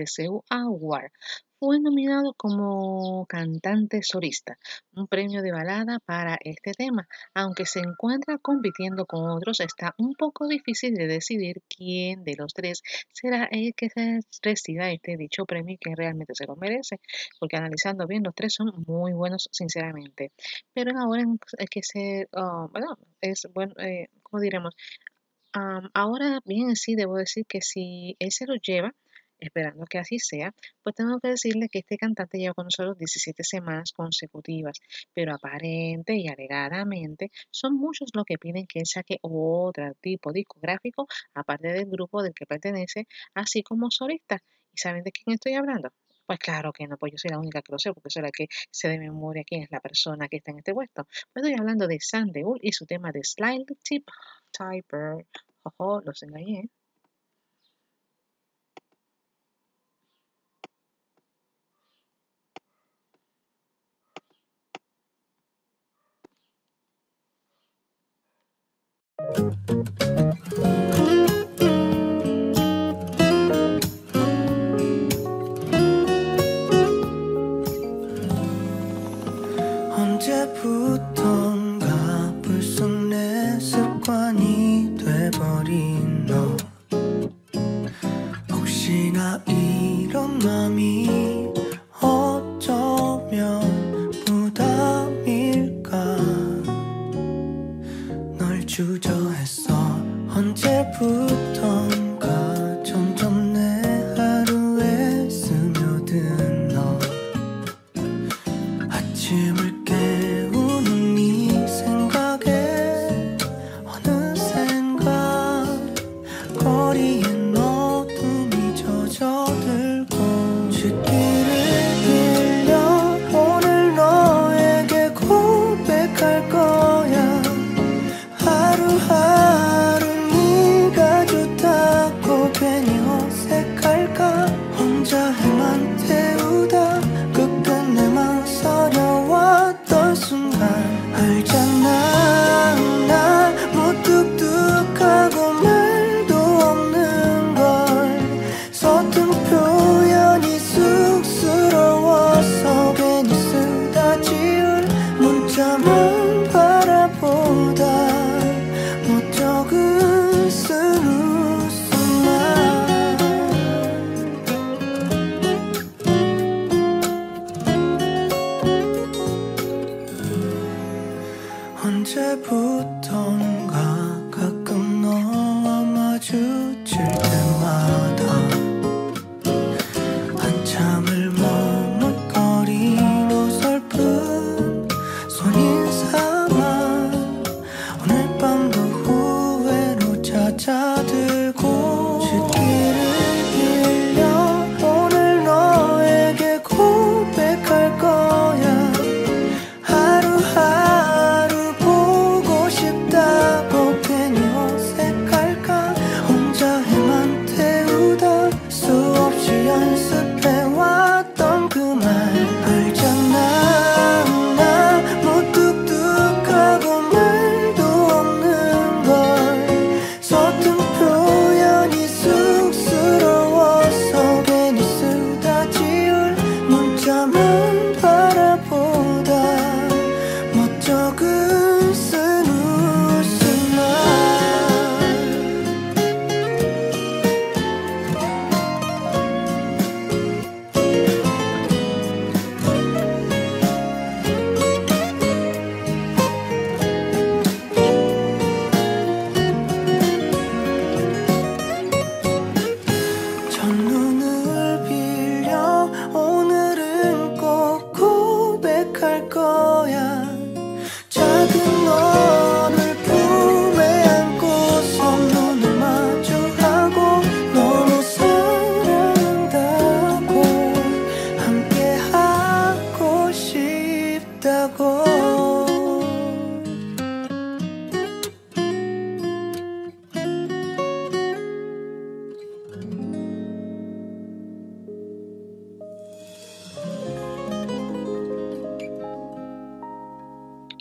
Seoul Award. Fue nominado como cantante solista, un premio de balada para este tema. Aunque se encuentra compitiendo con otros, está un poco difícil de decidir quién de los tres será el que se reciba este dicho premio y que realmente se lo merece, porque analizando bien, los tres son muy buenos, sinceramente. Pero ahora hay que ser, ah, bueno, es bueno, eh, ¿cómo diremos? Ahora bien, sí, debo decir que si él se lo lleva, Esperando que así sea, pues tengo que decirle que este cantante lleva con nosotros 17 semanas consecutivas, pero aparente y alegadamente son muchos los que piden que él saque otro tipo discográfico aparte del grupo del que pertenece, así como solista. ¿Y saben de quién estoy hablando? Pues claro que no, pues yo soy la única que lo sé, porque soy la que sé de memoria quién es la persona que está en este puesto. Pues estoy hablando de Sandeul y su tema de Slide Tip Typer. Ojo, los engañé. ¿eh?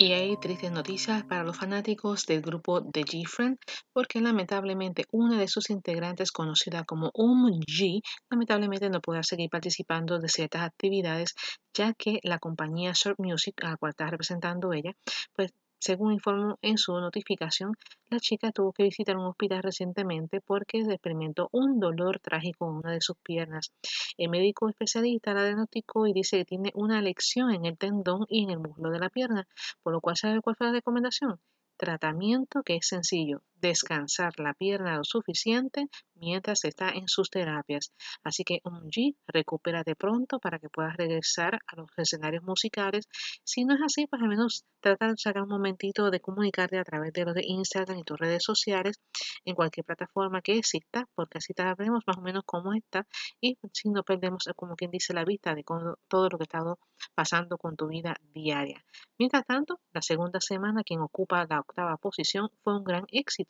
Y hay tristes noticias para los fanáticos del grupo The G-Friend, porque lamentablemente una de sus integrantes, conocida como Um G, lamentablemente no podrá seguir participando de ciertas actividades, ya que la compañía Surf Music, a la cual está representando ella, pues según informó en su notificación, la chica tuvo que visitar un hospital recientemente porque experimentó un dolor trágico en una de sus piernas. El médico especialista la diagnosticó y dice que tiene una lesión en el tendón y en el muslo de la pierna, por lo cual sabe cuál fue la recomendación. Tratamiento que es sencillo, descansar la pierna lo suficiente mientras está en sus terapias. Así que G, recupérate pronto para que puedas regresar a los escenarios musicales. Si no es así, pues al menos trata de sacar un momentito de comunicarte a través de los de Instagram y tus redes sociales en cualquier plataforma que exista, porque así sabremos más o menos cómo está y si no perdemos, como quien dice, la vista de todo lo que ha estado pasando con tu vida diaria. Mientras tanto, la segunda semana quien ocupa la octava posición fue un gran éxito.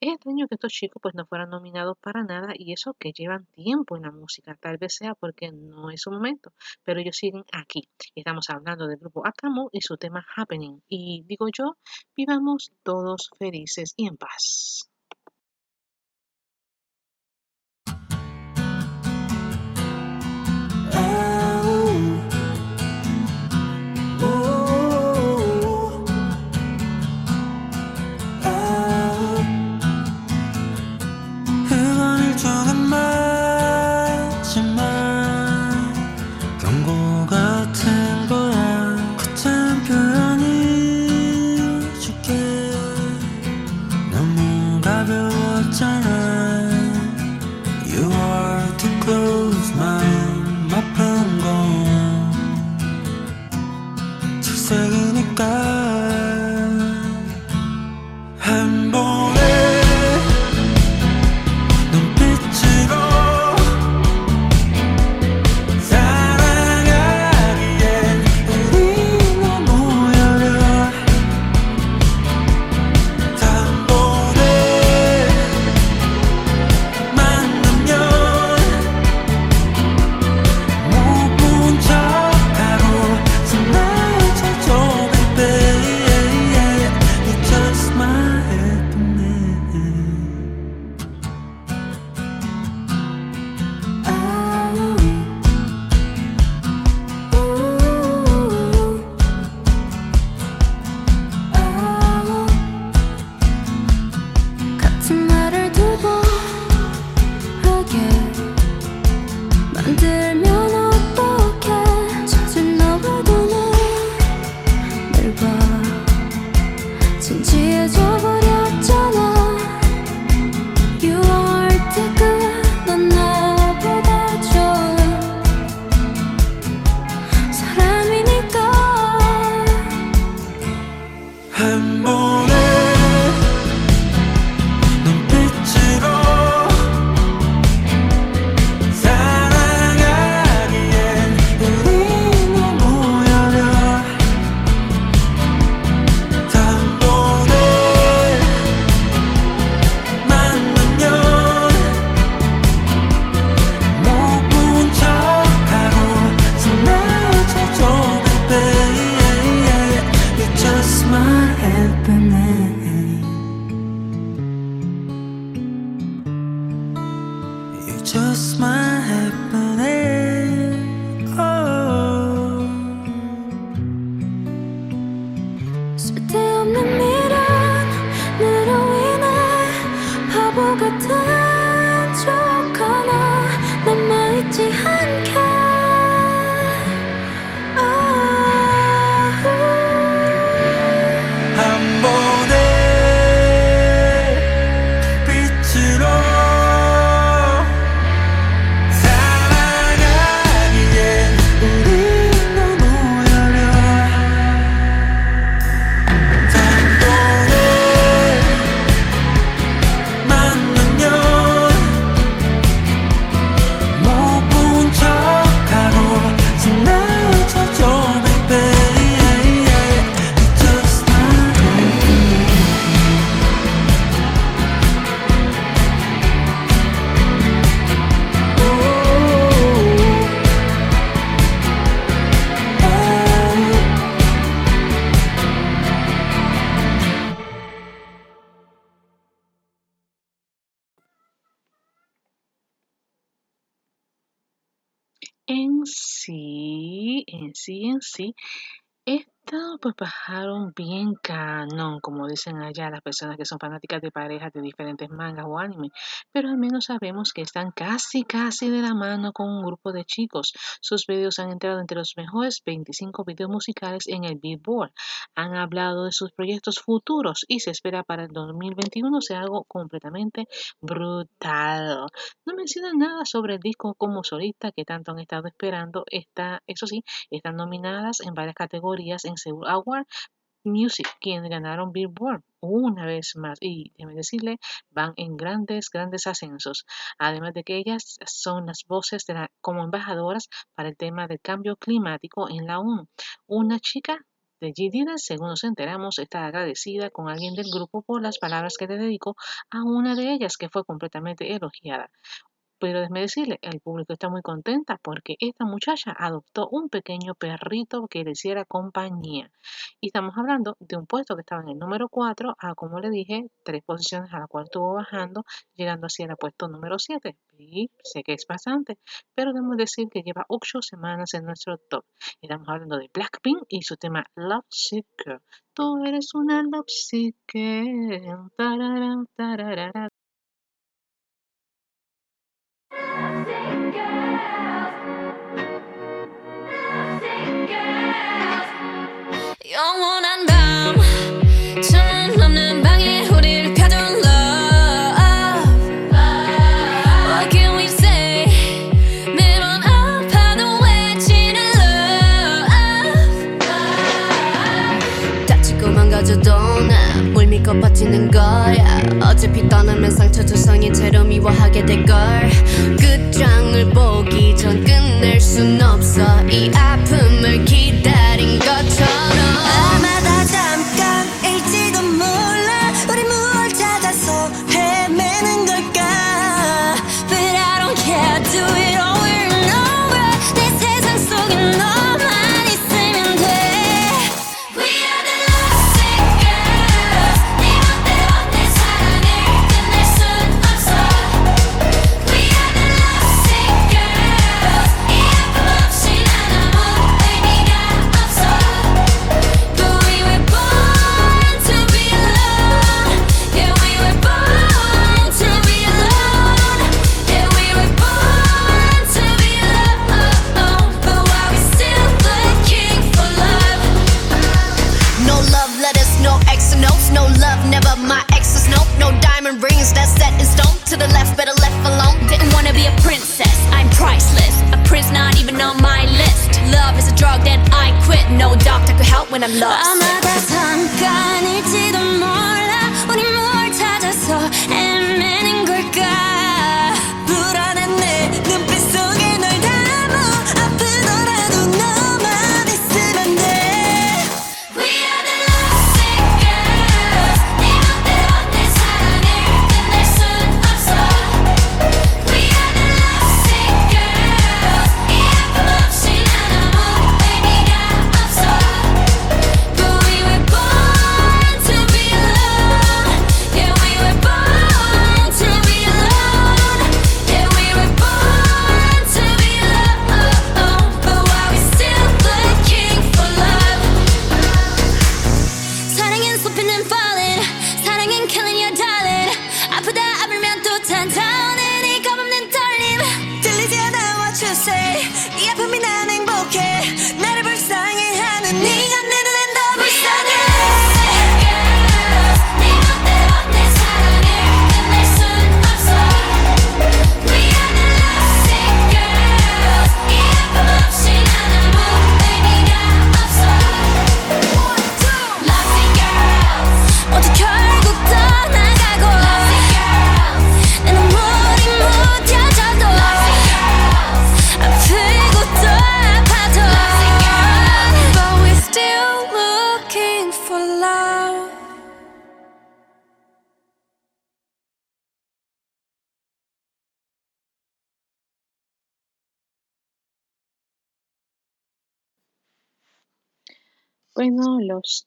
Es extraño que estos chicos pues no fueran nominados para nada y eso que llevan tiempo en la música, tal vez sea porque no es su momento, pero ellos siguen aquí. Estamos hablando del grupo Akamo y su tema Happening y digo yo, vivamos todos felices y en paz. Bien canon, como dicen allá las personas que son fanáticas de parejas de diferentes mangas o anime, pero al menos sabemos que están casi casi de la mano con un grupo de chicos. Sus videos han entrado entre los mejores 25 videos musicales en el Billboard. Han hablado de sus proyectos futuros y se espera para el 2021 sea algo completamente brutal. No mencionan nada sobre el disco como solista que tanto han estado esperando. Está, eso sí, están nominadas en varias categorías en Seoul Award Music, quienes ganaron Billboard una vez más y déjeme decirle, van en grandes, grandes ascensos. Además de que ellas son las voces de la, como embajadoras para el tema del cambio climático en la ONU. Una chica de G. según nos enteramos, está agradecida con alguien del grupo por las palabras que le dedicó a una de ellas que fue completamente elogiada. Pero déjeme decirle, el público está muy contenta porque esta muchacha adoptó un pequeño perrito que le hiciera compañía. Y estamos hablando de un puesto que estaba en el número 4 a, como le dije, tres posiciones a la cual estuvo bajando, llegando así al puesto número 7. Y sé que es bastante, pero debemos decir que lleva 8 semanas en nuestro top. Estamos hablando de Blackpink y su tema Love Seeker. Tú eres una Love Seeker. 영원 girls, You're 믿고 버티는 거야. 어차피 떠나면 상처 조성이 채로 미워하게 될걸. 끝장을 보기 전 끝낼 순 없어. 이 아픔을 기다린 것처럼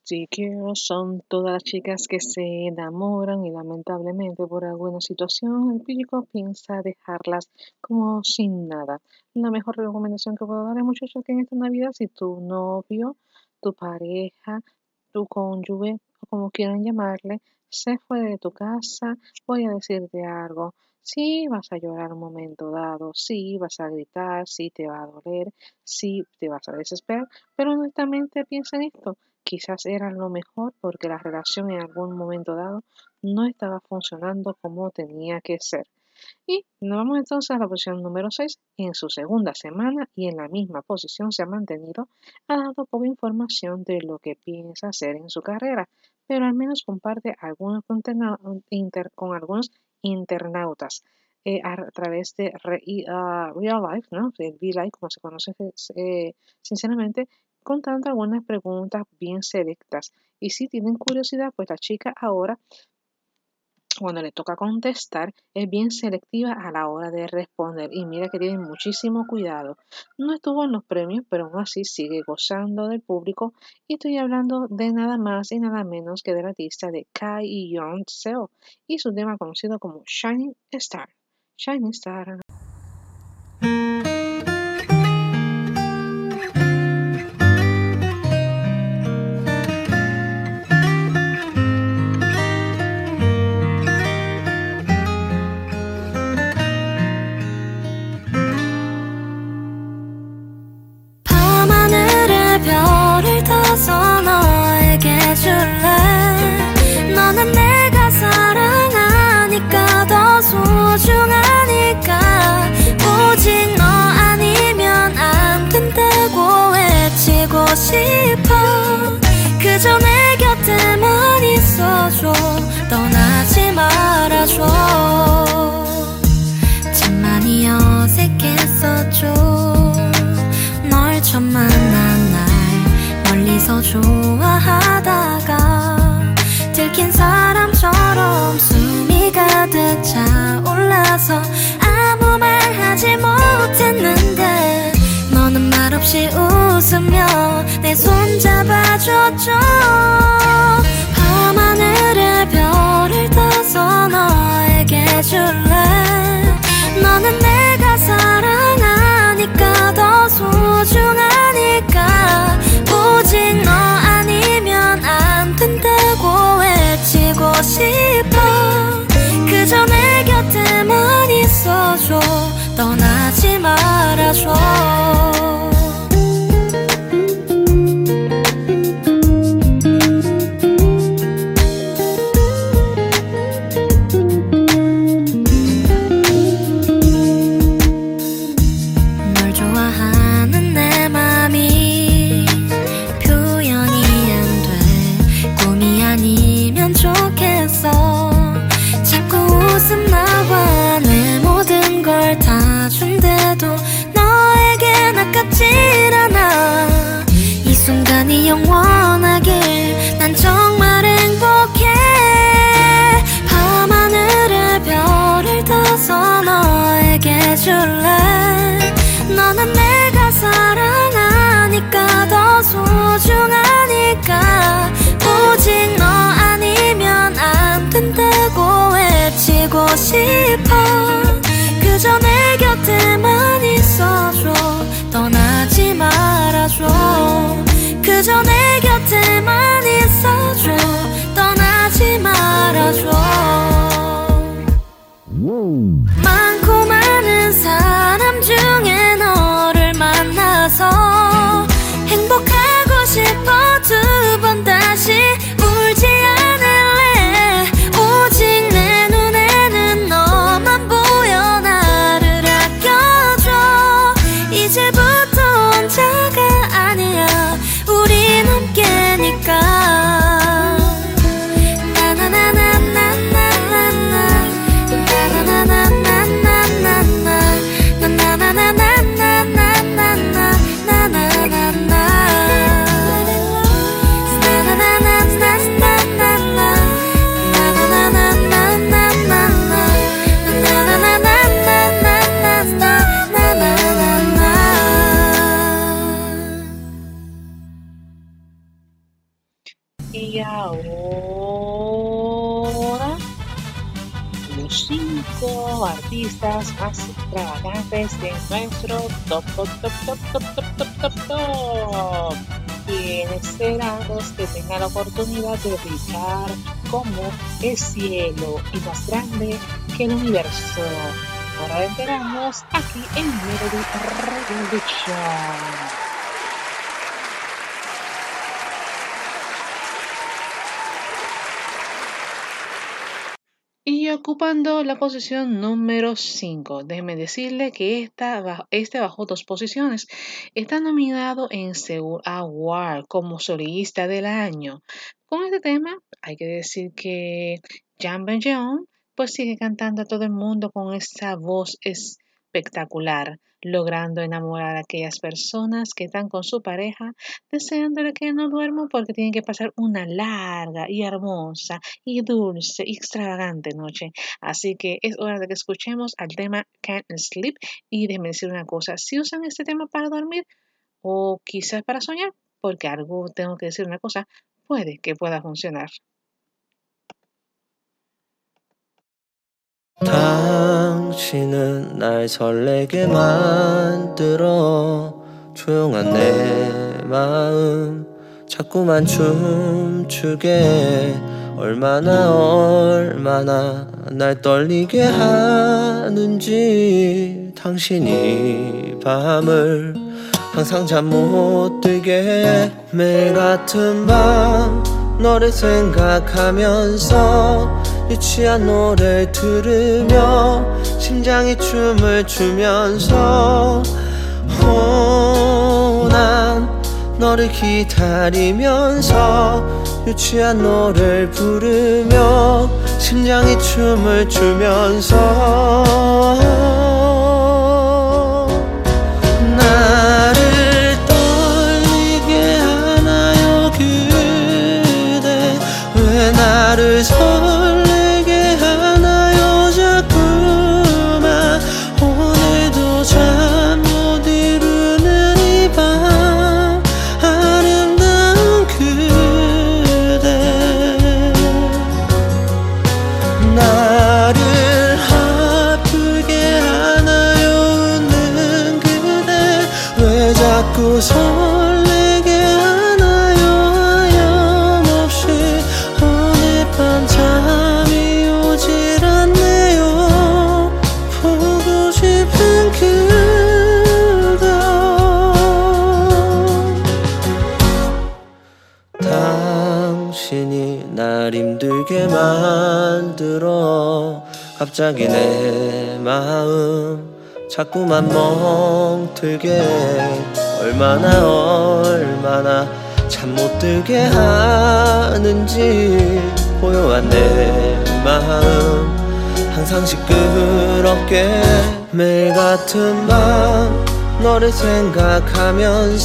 chiquillos son todas las chicas que se enamoran y lamentablemente por alguna situación el público piensa dejarlas como sin nada. La mejor recomendación que puedo dar es muchachos que en esta Navidad si tu novio tu pareja, tu cónyuge, o como quieran llamarle, se fue de tu casa, voy a decirte algo. Sí, vas a llorar un momento dado, sí, vas a gritar, sí, te va a doler, sí, te vas a desesperar, pero honestamente piensa en esto. Quizás era lo mejor porque la relación en algún momento dado no estaba funcionando como tenía que ser. Y nos vamos entonces a la posición número 6. En su segunda semana y en la misma posición se ha mantenido, ha dado poca información de lo que piensa hacer en su carrera, pero al menos comparte algunos con, algunos internautas eh, a través de uh, Real Life, ¿no? El V-Life, como se conoce eh, sinceramente, contando algunas preguntas bien selectas. Y si tienen curiosidad, pues la chica ahora cuando le toca contestar, es bien selectiva a la hora de responder y mira que tiene muchísimo cuidado. No estuvo en los premios, pero aún así sigue gozando del público y estoy hablando de nada más y nada menos que de la artista de Kai y Young Seo y su tema conocido como Shining Star. Shining Star. 없이 웃으며 내 손 잡아줬죠. 밤하늘에 별을 떠서 너에게 줄래? 너는 내가 사랑하니까 더 소중하니까. 오직 너 아니면 안 된다고 외치고 싶어. 그저 내 곁에만 있어줘. 떠나지 말아줘 네 영원하길. 난 정말 행복해. 밤하늘에 별을 떠서 너에게 줄래? 너는 내가 사랑하니까 더 소중하니까. 오직 너 아니면 안 된다고 외치고 싶어. 그저 내 곁에만 있어줘. 떠나지 말아줘. 그저 내 곁에만 있어줘. 떠나지 말아줘 extravagantes de nuestro top top top top top top top top top. quienes serán los que tengan la oportunidad de brillar como el cielo y más grande que el universo. Ahora enteramos aquí en Melody Revolution. Ocupando la posición número 5, déjeme decirle que esta, este bajó dos posiciones. Está nominado en Seoul Award como solista del año. Con este tema, hay que decir que Jan Ben-jeon pues sigue cantando a todo el mundo con esa voz espectacular logrando enamorar a aquellas personas que están con su pareja, deseándole que no duerman porque tienen que pasar una larga y hermosa y dulce y extravagante noche. Así que es hora de que escuchemos al tema Can't Sleep y déjenme decir una cosa, si usan este tema para dormir o quizás para soñar, porque algo tengo que decir una cosa, puede que pueda funcionar. 당신은 날 설레게 만들어 조용한 내 마음 자꾸만 춤추게 얼마나 얼마나 날 떨리게 하는지 당신이 밤을 항상 잠 못 들게 매일 같은 밤 너를 생각하면서 유치한 노래를 들으며 심장이 춤을 추면서 난 너를 기다리면서 유치한 노래를 부르며 심장이 춤을 추면서 나를 떨 갑자기 내 마음 자꾸만 멍들게. 얼마나 얼마나 잠 못 들게 하는지 고요한 내 마음. 항상 시끄럽게 매일 같은 밤 너를 생각하면서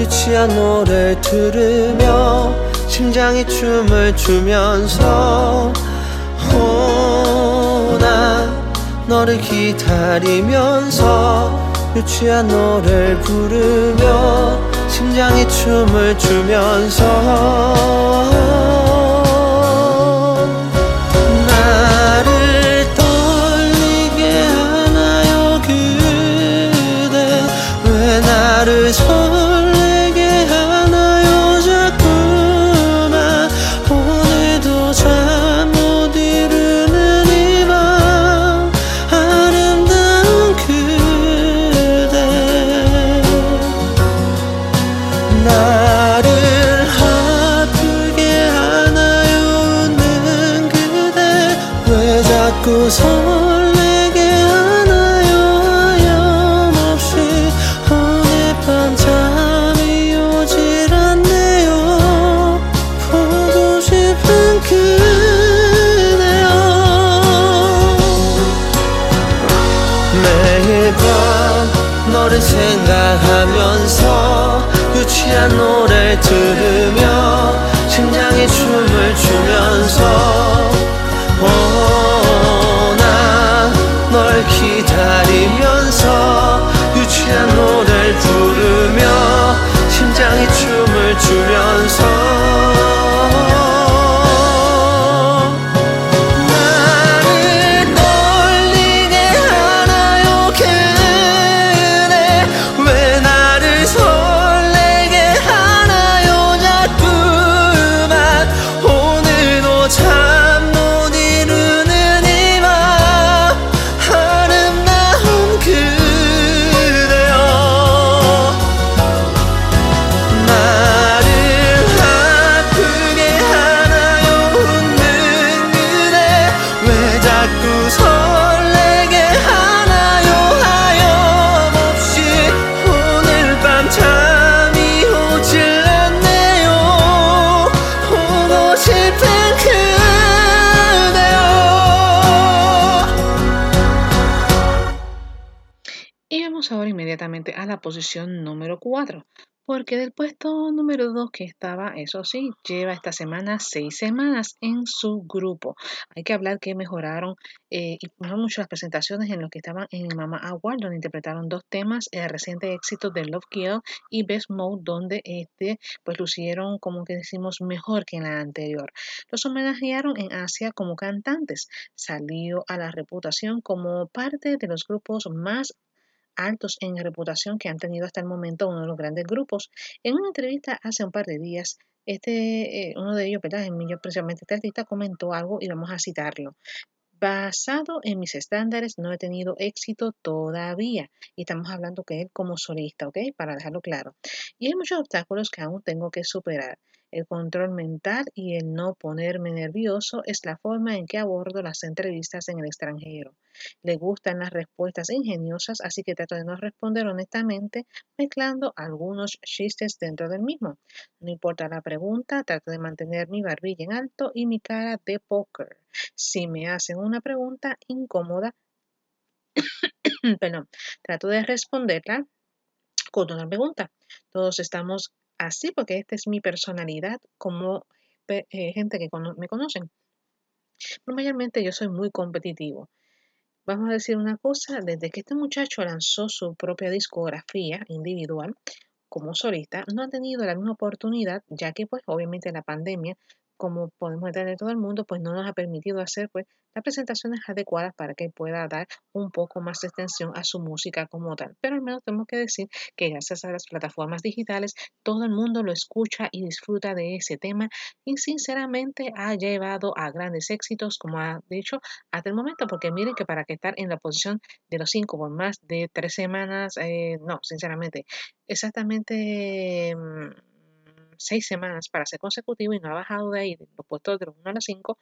유치한 노래를 들으며 심장이 춤을 추면서 너를 기다리면서 유치한 노래를 부르며 심장이 춤을 추면서 나를 떨리게 하나요 그대? 왜 나를 설 que estaba, eso sí, lleva esta semana seis semanas en su grupo. Hay que hablar que mejoraron eh, y no mucho las presentaciones en lo que estaban en Mama Award, donde interpretaron dos temas, el reciente éxito de Love Kill y Best Mode, donde este, pues lucieron, como que decimos, mejor que en la anterior. Los homenajearon en Asia como cantantes. Salió a la reputación como parte de los grupos más altos en reputación que han tenido hasta el momento uno de los grandes grupos. En una entrevista hace un par de días, este, eh, uno de ellos, ¿verdad? Mí, precisamente este artista comentó algo y vamos a citarlo. Basado en mis estándares, no he tenido éxito todavía. Y estamos hablando que él como solista, ¿ok? Para dejarlo claro. Y hay muchos obstáculos que aún tengo que superar. El control mental y el no ponerme nervioso es la forma en que abordo las entrevistas en el extranjero. Le gustan las respuestas ingeniosas, así que trato de no responder honestamente, mezclando algunos chistes dentro del mismo. No importa la pregunta, trato de mantener mi barbilla en alto y mi cara de póker. Si me hacen una pregunta incómoda, perdón, trato de responderla con una pregunta. Todos estamos así porque esta es mi personalidad como eh, gente que me conocen. Pero mayormente yo soy muy competitivo. Vamos a decir una cosa, desde que este muchacho lanzó su propia discografía individual como solista, no ha tenido la misma oportunidad, ya que pues obviamente la pandemia como podemos entender todo el mundo, pues no nos ha permitido hacer pues las presentaciones adecuadas para que pueda dar un poco más de extensión a su música como tal. Pero al menos tenemos que decir que gracias a las plataformas digitales todo el mundo lo escucha y disfruta de ese tema y sinceramente ha llevado a grandes éxitos como ha dicho hasta el momento porque miren que para que estar en la posición de los cinco por más de tres semanas, eh, no, sinceramente, exactamente... Mm, seis semanas para ser consecutivo y no ha bajado de ahí, de los puestos de los 1 a los 5,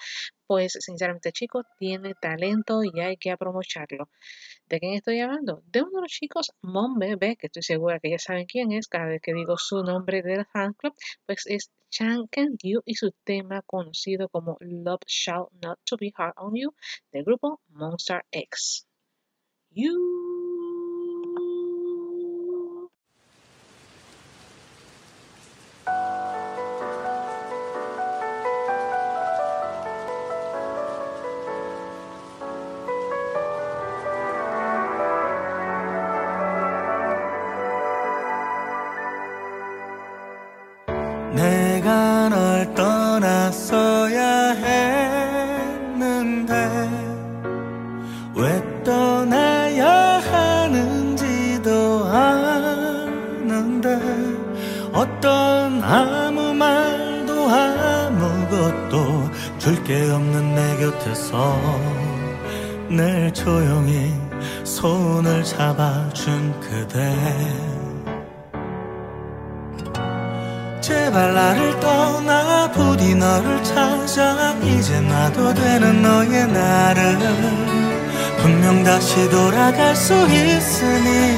pues sinceramente chicos, tiene talento y hay que aprovecharlo. ¿De quién estoy hablando? De uno de los chicos, Mon Bebe, que estoy segura que ya saben quién es, cada vez que digo su nombre del fan club, pues es Chan Can You y su tema conocido como Love Shall Not To Be Hard On You del grupo Monster X. You 어떤 아무 말도 아무것도 줄 게 없는 내 곁에서 늘 조용히 손을 잡아준 그대. 제발 나를 떠나 부디 너를 찾아 이제 놔도 되는 너의 나를 분명 다시 돌아갈 수 있으니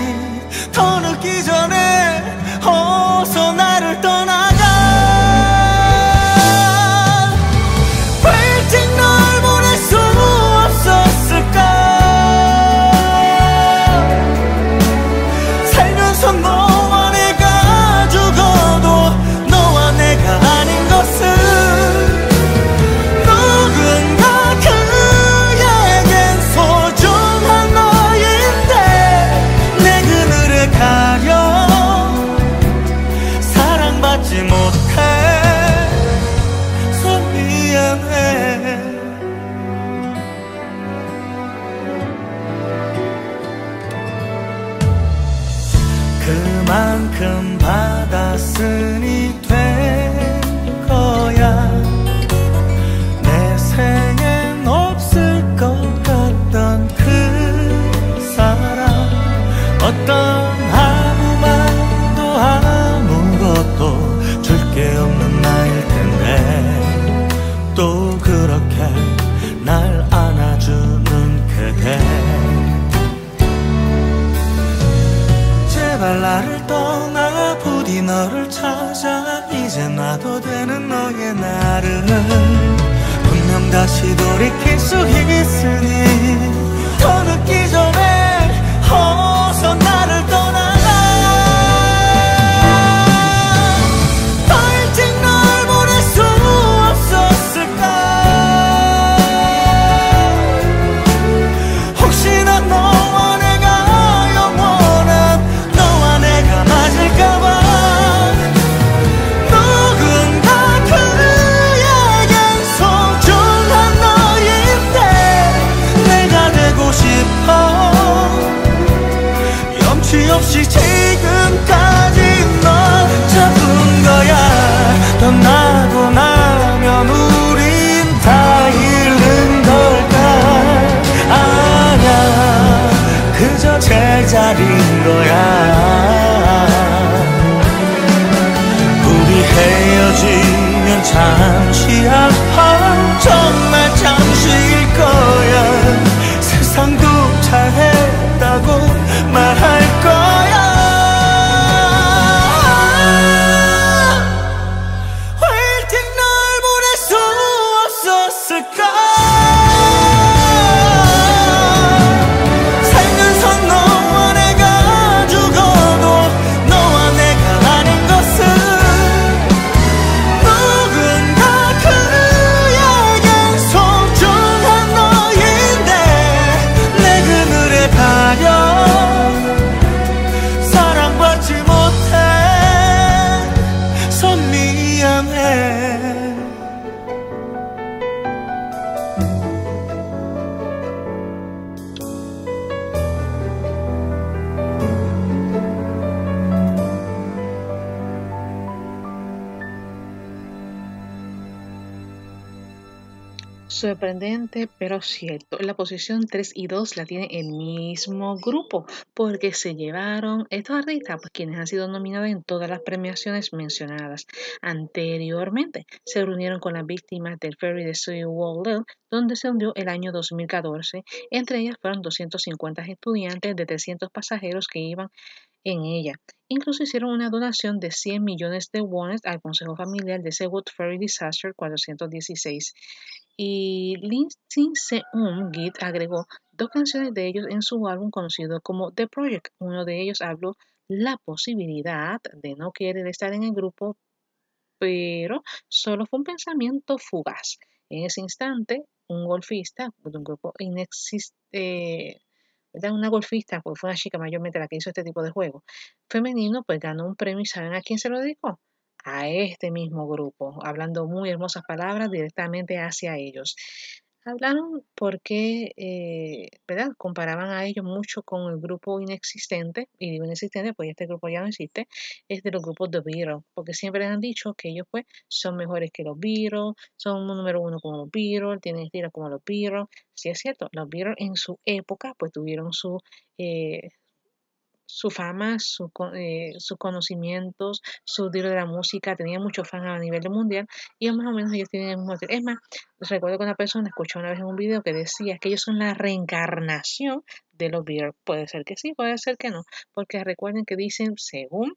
더 늦기 전에 어서 나를 떠나 다시 돌이킬 수 있으니 더 늦기 제자리인 거야. 우리 헤어지면 잠시 아 Cierto. La posición 3 y 2 la tiene el mismo grupo, porque se llevaron estos artistas, pues quienes han sido nominados en todas las premiaciones mencionadas anteriormente. Se reunieron con las víctimas del ferry de Sewell, donde se hundió el año 2014. Entre ellas fueron 250 estudiantes de 300 pasajeros que iban en ella. Incluso hicieron una donación de 100 millones de wones al Consejo Familiar de Sewell Ferry Disaster 416 y Lindsay Seung Git agregó dos canciones de ellos en su álbum conocido como The Project. Uno de ellos habló la posibilidad de no querer estar en el grupo, pero solo fue un pensamiento fugaz. En ese instante, un golfista de un grupo inexistente, una golfista, porque fue una chica mayormente la que hizo este tipo de juego, femenino, pues ganó un premio y ¿saben a quién se lo dedicó? A este mismo grupo, hablando muy hermosas palabras directamente hacia ellos. Hablaron porque, eh, ¿verdad? Comparaban a ellos mucho con el grupo inexistente, y digo inexistente, pues este grupo ya no existe, es de los grupos de Beatles, porque siempre han dicho que ellos pues son mejores que los Beatles, son un número uno como los Beatles, tienen estilo como los Beatles. Sí es cierto, los Beatles en su época pues tuvieron su... Eh, su fama, su, eh, sus conocimientos, su tiro de la música, tenía muchos fans a nivel mundial y más o menos ellos tienen el mismo Es más, recuerdo que una persona escuchó una vez en un video que decía que ellos son la reencarnación de los Beatles. Puede ser que sí, puede ser que no, porque recuerden que dicen, según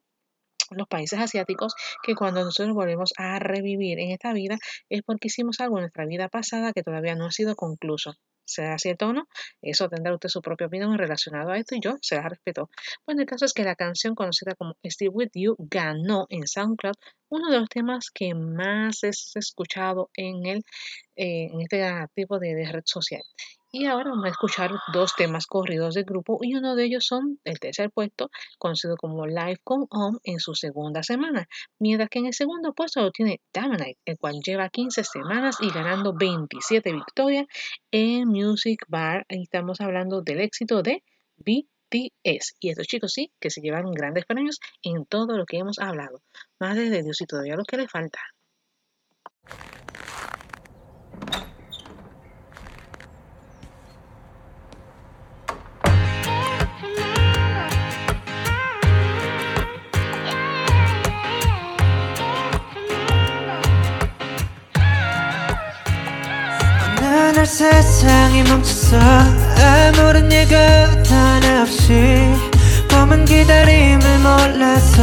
los países asiáticos que cuando nosotros volvemos a revivir en esta vida es porque hicimos algo en nuestra vida pasada que todavía no ha sido concluso sea cierto o no, eso tendrá usted su propia opinión relacionado a esto y yo se la respeto. Bueno, el caso es que la canción conocida como Still With You ganó en SoundCloud uno de los temas que más es escuchado en, el, eh, en este tipo de, de red social. Y ahora vamos a escuchar dos temas corridos del grupo y uno de ellos son el tercer puesto, conocido como Live Come Home en su segunda semana, mientras que en el segundo puesto lo tiene Damanite, el cual lleva 15 semanas y ganando 27 victorias en Music Bar. Ahí estamos hablando del éxito de BTS. Y estos chicos sí, que se llevaron grandes premios en todo lo que hemos hablado. Madre de Dios y todavía lo que le falta. 날 세상이 멈췄어 아무런 예고도 하나 없이 검은 기다림을 몰라서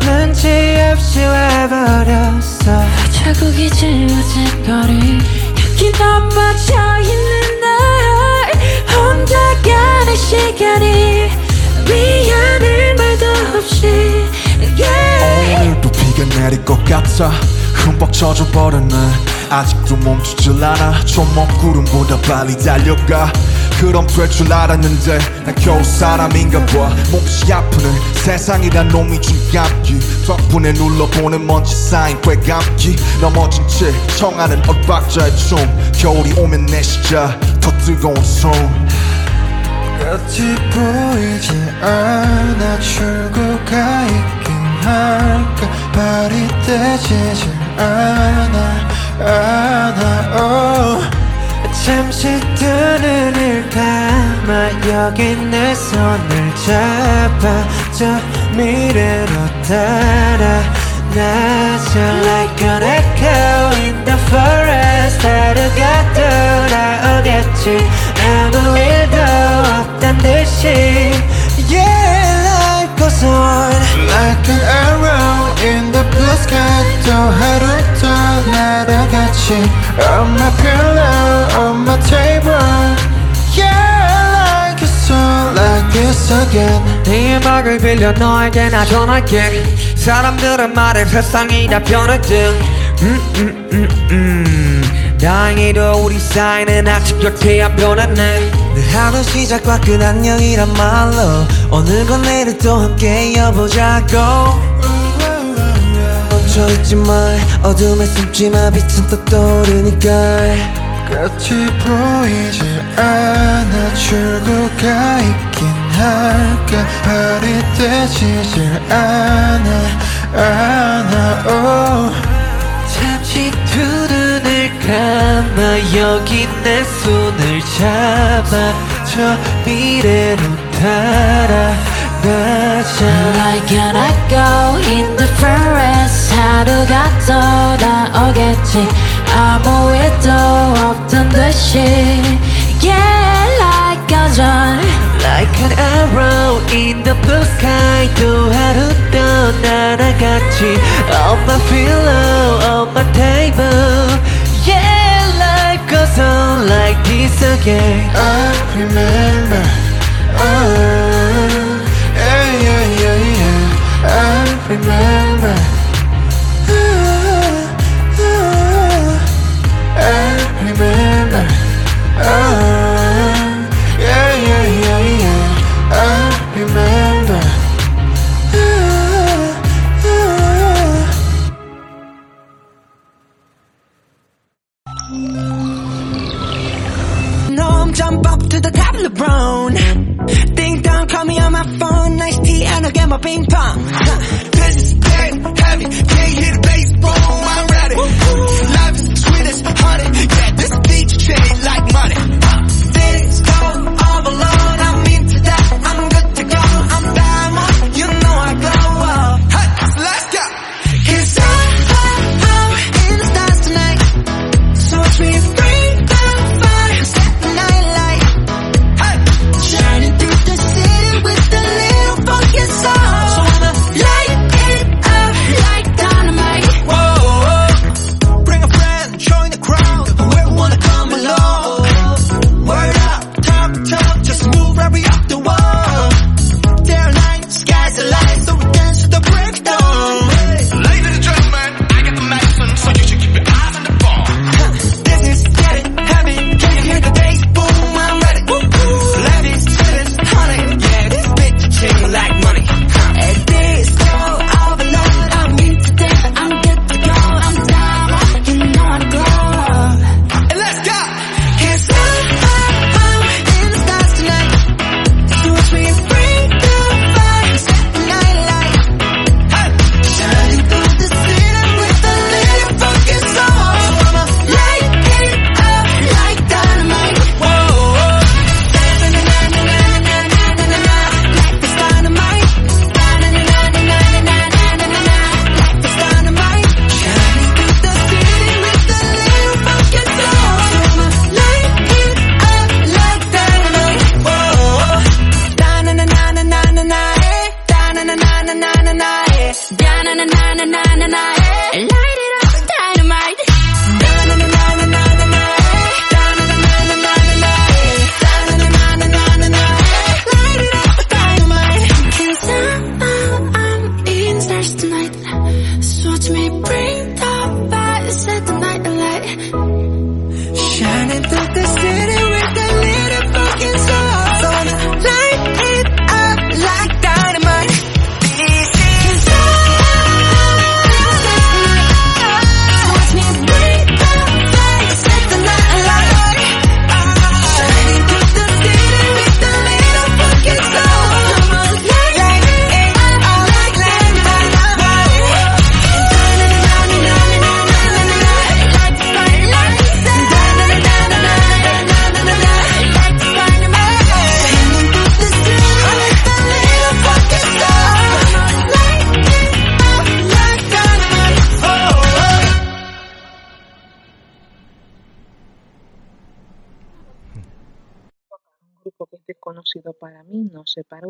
눈치 없이 와버렸어. 자국이 지워진 거리 여기 넘어져 있는 날 혼자 가는 시간이 미안할 말도 없이 yeah. 오늘도 비가 내릴 것 같아. 흠뻑 젖어버렸네. 아직도 멈추질 않아. 조목구름보다 빨리 달려가. 그럼 될 줄 알았는데 난 겨우 사람인가 봐. 몹시 아프네. 세상이란 놈이 준 감기 덕분에 눌러보는 먼지 쌓인 쾌감기. 넘어진 채 청하는 엇박자의 춤. 겨울이 오면 내 시자 더 뜨거운 숨 끝이 보이지 않아 출구가 있긴 할까? 발이 떼지질 안아 안아 oh. 잠시 두 눈을 감아 여기 내 손을 잡아. 저 미래로 따라 나서 like an echo in the forest. 하루가 돌아오겠지 아무 일도 없단 듯이 Yeah, life goes on Like an arrow in the blue sky 또 하루 더 날아갔지 On my pillow, on my table again 네 음악을 빌려 너에게 나 전할게 사람들은 말해 세상이 다 변했든 음, 음, 음, 음. 다행히도 우리 사이는 아직 안 변했네. 늘 하루 시작과 끝 안녕이란 말로 오늘과 내일 또 함께 이어보자고. 멈춰있지 마 어둠에 숨지 마 빛은 또 떠오르니까. 끝이 보이지 않아 출구가 있긴 할까. 발이 떼지질 않아 않아 oh. 감아 여기 내 손을 잡아 저 미래로 달아가자 Like an echo in the forest 하루가 돌아오겠지 아무 일도 없던 듯이 Yeah like a dawn Like an arrow in the blue sky 또 하루 더 날아갔지 On my pillow, on my table on like this again I remember oh, yeah, yeah, yeah, yeah. I remember tea, and I'll get my ping pong. This is big, heavy, can't hit the bass, boom, I'm ready. Life is sweet as honey, yeah, this beat chain like money.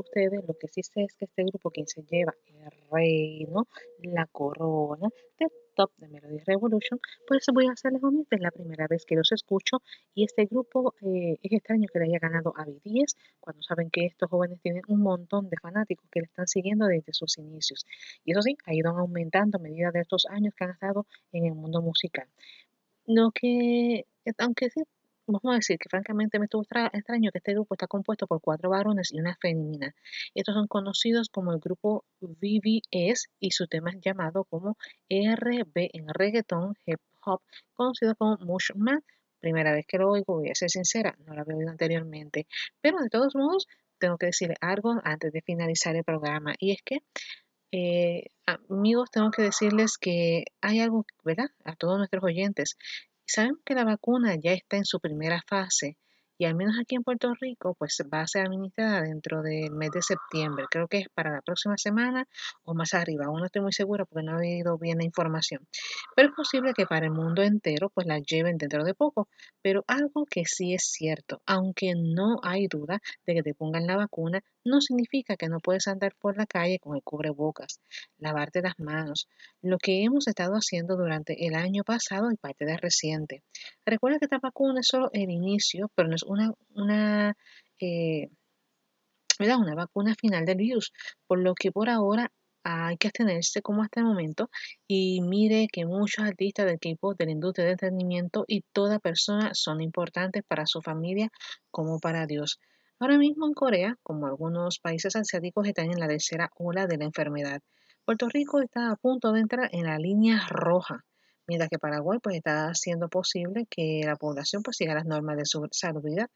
Ustedes, lo que sí sé es que este grupo quien se lleva el reino, la corona de top de Melody Revolution, pues voy a serles honesta, es la primera vez que los escucho y este grupo eh, es extraño que le haya ganado a BTS cuando saben que estos jóvenes tienen un montón de fanáticos que le están siguiendo desde sus inicios. Y eso sí, ha ido aumentando a medida de estos años que han estado en el mundo musical. Lo que, aunque sí Vamos a decir que francamente me estuvo extra- extraño que este grupo está compuesto por cuatro varones y una femenina. Estos son conocidos como el grupo VVS y su tema es llamado como RB en reggaeton hip hop, conocido como Mush Man. Primera vez que lo oigo, voy a ser sincera, no lo había oído anteriormente. Pero de todos modos, tengo que decirle algo antes de finalizar el programa y es que eh, amigos, tengo que decirles que hay algo, ¿verdad? A todos nuestros oyentes. Sabemos que la vacuna ya está en su primera fase y al menos aquí en Puerto Rico, pues va a ser administrada dentro del mes de septiembre. Creo que es para la próxima semana o más arriba. Aún no estoy muy segura porque no he oído bien la información. Pero es posible que para el mundo entero, pues la lleven dentro de poco. Pero algo que sí es cierto, aunque no hay duda de que te pongan la vacuna, no significa que no puedes andar por la calle con el cubrebocas, lavarte las manos, lo que hemos estado haciendo durante el año pasado y parte de reciente. Recuerda que esta vacuna es solo el inicio, pero no es una, una, eh, una vacuna final del virus, por lo que por ahora hay que abstenerse como hasta el momento y mire que muchos artistas del equipo de la industria del entretenimiento y toda persona son importantes para su familia como para Dios. Ahora mismo en Corea, como algunos países asiáticos, están en la tercera ola de la enfermedad. Puerto Rico está a punto de entrar en la línea roja, mientras que Paraguay pues está haciendo posible que la población pues siga las normas de su salubridad.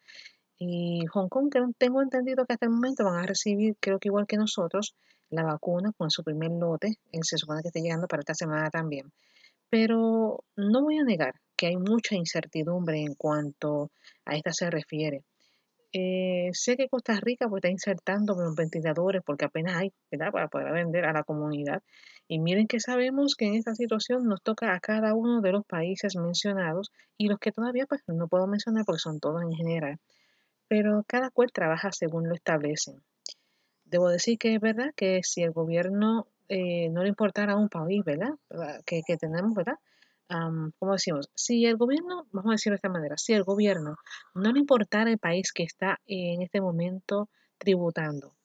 Y Hong Kong, tengo entendido que hasta el momento van a recibir, creo que igual que nosotros, la vacuna con su primer lote, eh, se supone que esté llegando para esta semana también. Pero no voy a negar que hay mucha incertidumbre en cuanto a esta se refiere. Eh, sé que Costa Rica pues, está insertando ventiladores porque apenas hay, ¿verdad? Para poder vender a la comunidad. Y miren que sabemos que en esta situación nos toca a cada uno de los países mencionados y los que todavía pues no puedo mencionar porque son todos en general. Pero cada cual trabaja según lo establecen. Debo decir que es verdad que si el gobierno eh, no le importara a un país, ¿verdad? Que, tenemos, ¿verdad? Como decimos, si el gobierno, vamos a decirlo de esta manera, si el gobierno no le importara el país que está en este momento tributando,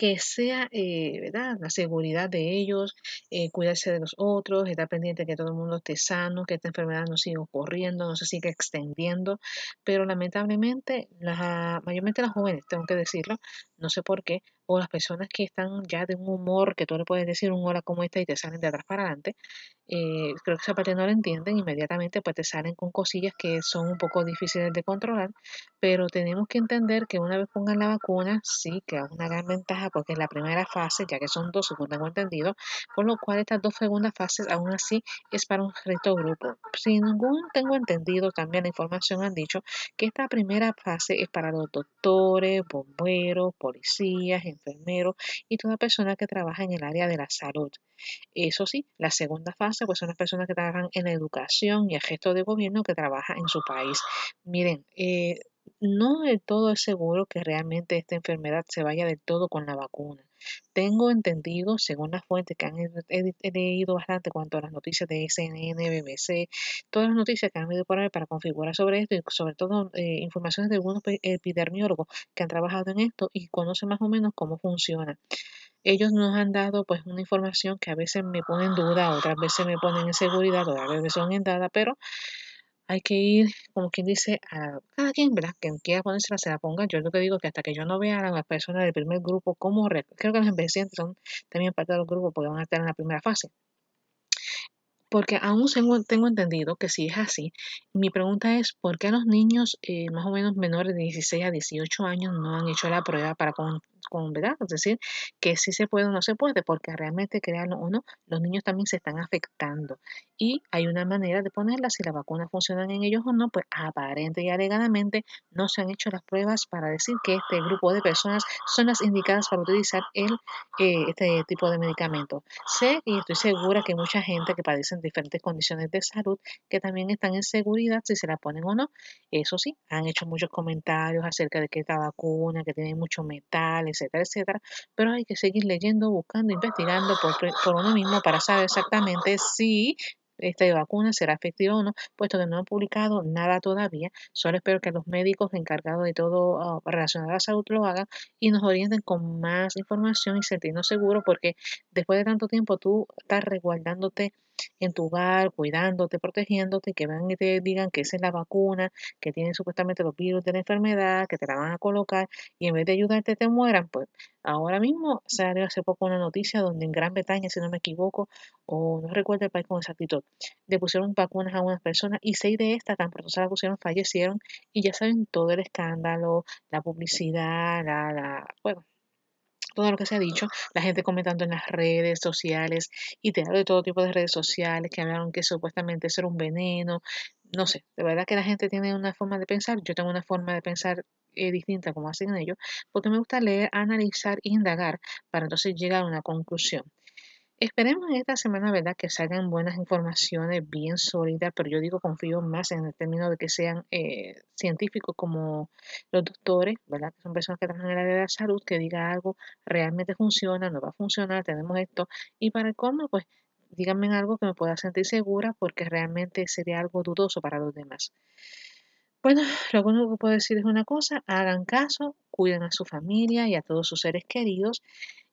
que sea, eh, ¿verdad? La seguridad de ellos, eh, cuidarse de los otros, estar pendiente que todo el mundo esté sano, que esta enfermedad no siga ocurriendo, no se siga extendiendo, pero lamentablemente, la, mayormente las jóvenes, tengo que decirlo, no sé por qué, o las personas que están ya de un humor que tú le puedes decir un hora como esta y te salen de atrás para adelante, eh, creo que esa parte no la entienden, inmediatamente pues te salen con cosillas que son un poco difíciles de controlar, pero tenemos que entender que una vez pongan la vacuna, sí que es una gran ventaja porque es la primera fase, ya que son dos, según tengo entendido, por lo cual estas dos segundas fases aún así es para un resto grupo. Sin ningún tengo entendido, también la información han dicho que esta primera fase es para los doctores, bomberos, policías, enfermeros y toda persona que trabaja en el área de la salud. Eso sí, la segunda fase pues son las personas que trabajan en la educación y el gesto de gobierno que trabaja en su país. Miren, eh, no del todo es seguro que realmente esta enfermedad se vaya del todo con la vacuna. Tengo entendido, según las fuentes que han leído bastante cuanto a las noticias de CNN, BBC, todas las noticias que han habido por ahí para configurar sobre esto y sobre todo eh, informaciones de algunos epidemiólogos que han trabajado en esto y conocen más o menos cómo funciona. Ellos nos han dado pues una información que a veces me pone en duda, otras veces me ponen en seguridad, otras veces son en dada, pero hay que ir, como quien dice, a cada quien, ¿verdad? Quien quiera ponérsela, se la ponga. Yo lo que digo que hasta que yo no vea a las personas del primer grupo como creo que los envejecientes son también parte del grupo porque van a estar en la primera fase. Porque aún tengo entendido que si es así, mi pregunta es, ¿por qué los niños eh, más o menos menores de 16 a 18 años no han hecho la prueba para con, con, ¿verdad? Es decir, que si se puede o no se puede, porque realmente, créanlo o no, los niños también se están afectando. Y hay una manera de ponerla, si las vacunas funcionan en ellos o no, pues aparente y alegadamente no se han hecho las pruebas para decir que este grupo de personas son las indicadas para utilizar el, eh, este tipo de medicamento. Sé y estoy segura que mucha gente que padece diferentes condiciones de salud que también están en seguridad si se la ponen o no. Eso sí, han hecho muchos comentarios acerca de que esta vacuna, que tiene mucho metal, etcétera, etcétera, pero hay que seguir leyendo, buscando, investigando por, uno mismo para saber exactamente si esta vacuna será efectiva o no, puesto que no han publicado nada todavía. Solo espero que los médicos encargados de todo ah, relacionado a la salud lo hagan y nos orienten con más información y sentirnos seguros, porque después de tanto tiempo tú estás resguardándote en tu hogar, cuidándote, protegiéndote, que vengan y te digan que esa es la vacuna, que tiene supuestamente los virus de la enfermedad, que te la van a colocar y en vez de ayudarte te mueran, pues ahora mismo salió hace poco una noticia donde en Gran Bretaña, si no me equivoco, o no recuerdo el país con exactitud, le pusieron vacunas a unas personas y seis de estas, tan pronto se las pusieron, fallecieron y ya saben todo el escándalo, la publicidad, la, la bueno, todo lo que se ha dicho, la gente comentando en las redes sociales y te hablo de todo tipo de redes sociales que hablaron que supuestamente eso era un veneno, no sé, de verdad que la gente tiene una forma de pensar, yo tengo una forma de pensar eh, distinta como hacen ellos, porque me gusta leer, analizar e indagar para entonces llegar a una conclusión. Esperemos en esta semana, ¿verdad?, que salgan buenas informaciones bien sólidas, pero yo digo, confío más en el término de que sean eh, científicos como los doctores, ¿verdad?, que son personas que trabajan en el área de la salud, que diga algo realmente funciona, no va a funcionar, tenemos esto. Y para el colmo, pues díganme algo que me pueda sentir segura porque realmente sería algo dudoso para los demás. Bueno, lo único que puedo decir es una cosa, hagan caso, cuiden a su familia y a todos sus seres queridos.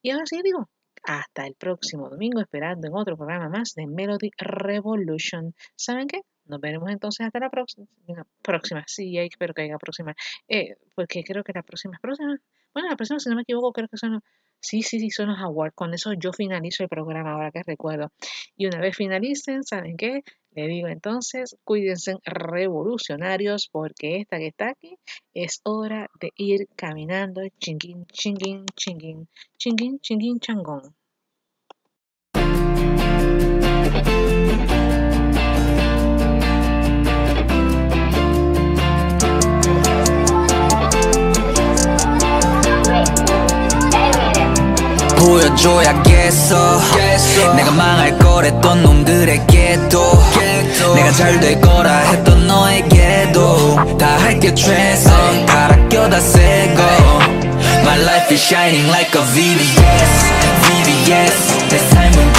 Y ahora sí digo, hasta el próximo domingo, esperando en otro programa más de Melody Revolution. ¿Saben qué? Nos veremos entonces hasta la próxima. próxima, sí, espero que haya próxima. Eh, porque creo que la próxima es próxima. Bueno, la próxima, si no me equivoco, creo que son Sí, sí, sí, son los awards. Con eso yo finalizo el programa ahora que recuerdo. Y una vez finalicen, ¿saben qué? Le digo entonces, cuídense revolucionarios porque esta que está aquí es hora de ir caminando chinguín, chinguín, chinguín, chinguín, chinguín, changón. 보여줘야겠어. 내가 망할 거랬던 놈들에게도 내가 잘 될 거라 했던 너에게도 다 할게 최선. 갈아 껴다 새고 My life is shining like a VVS VVS 내 삶은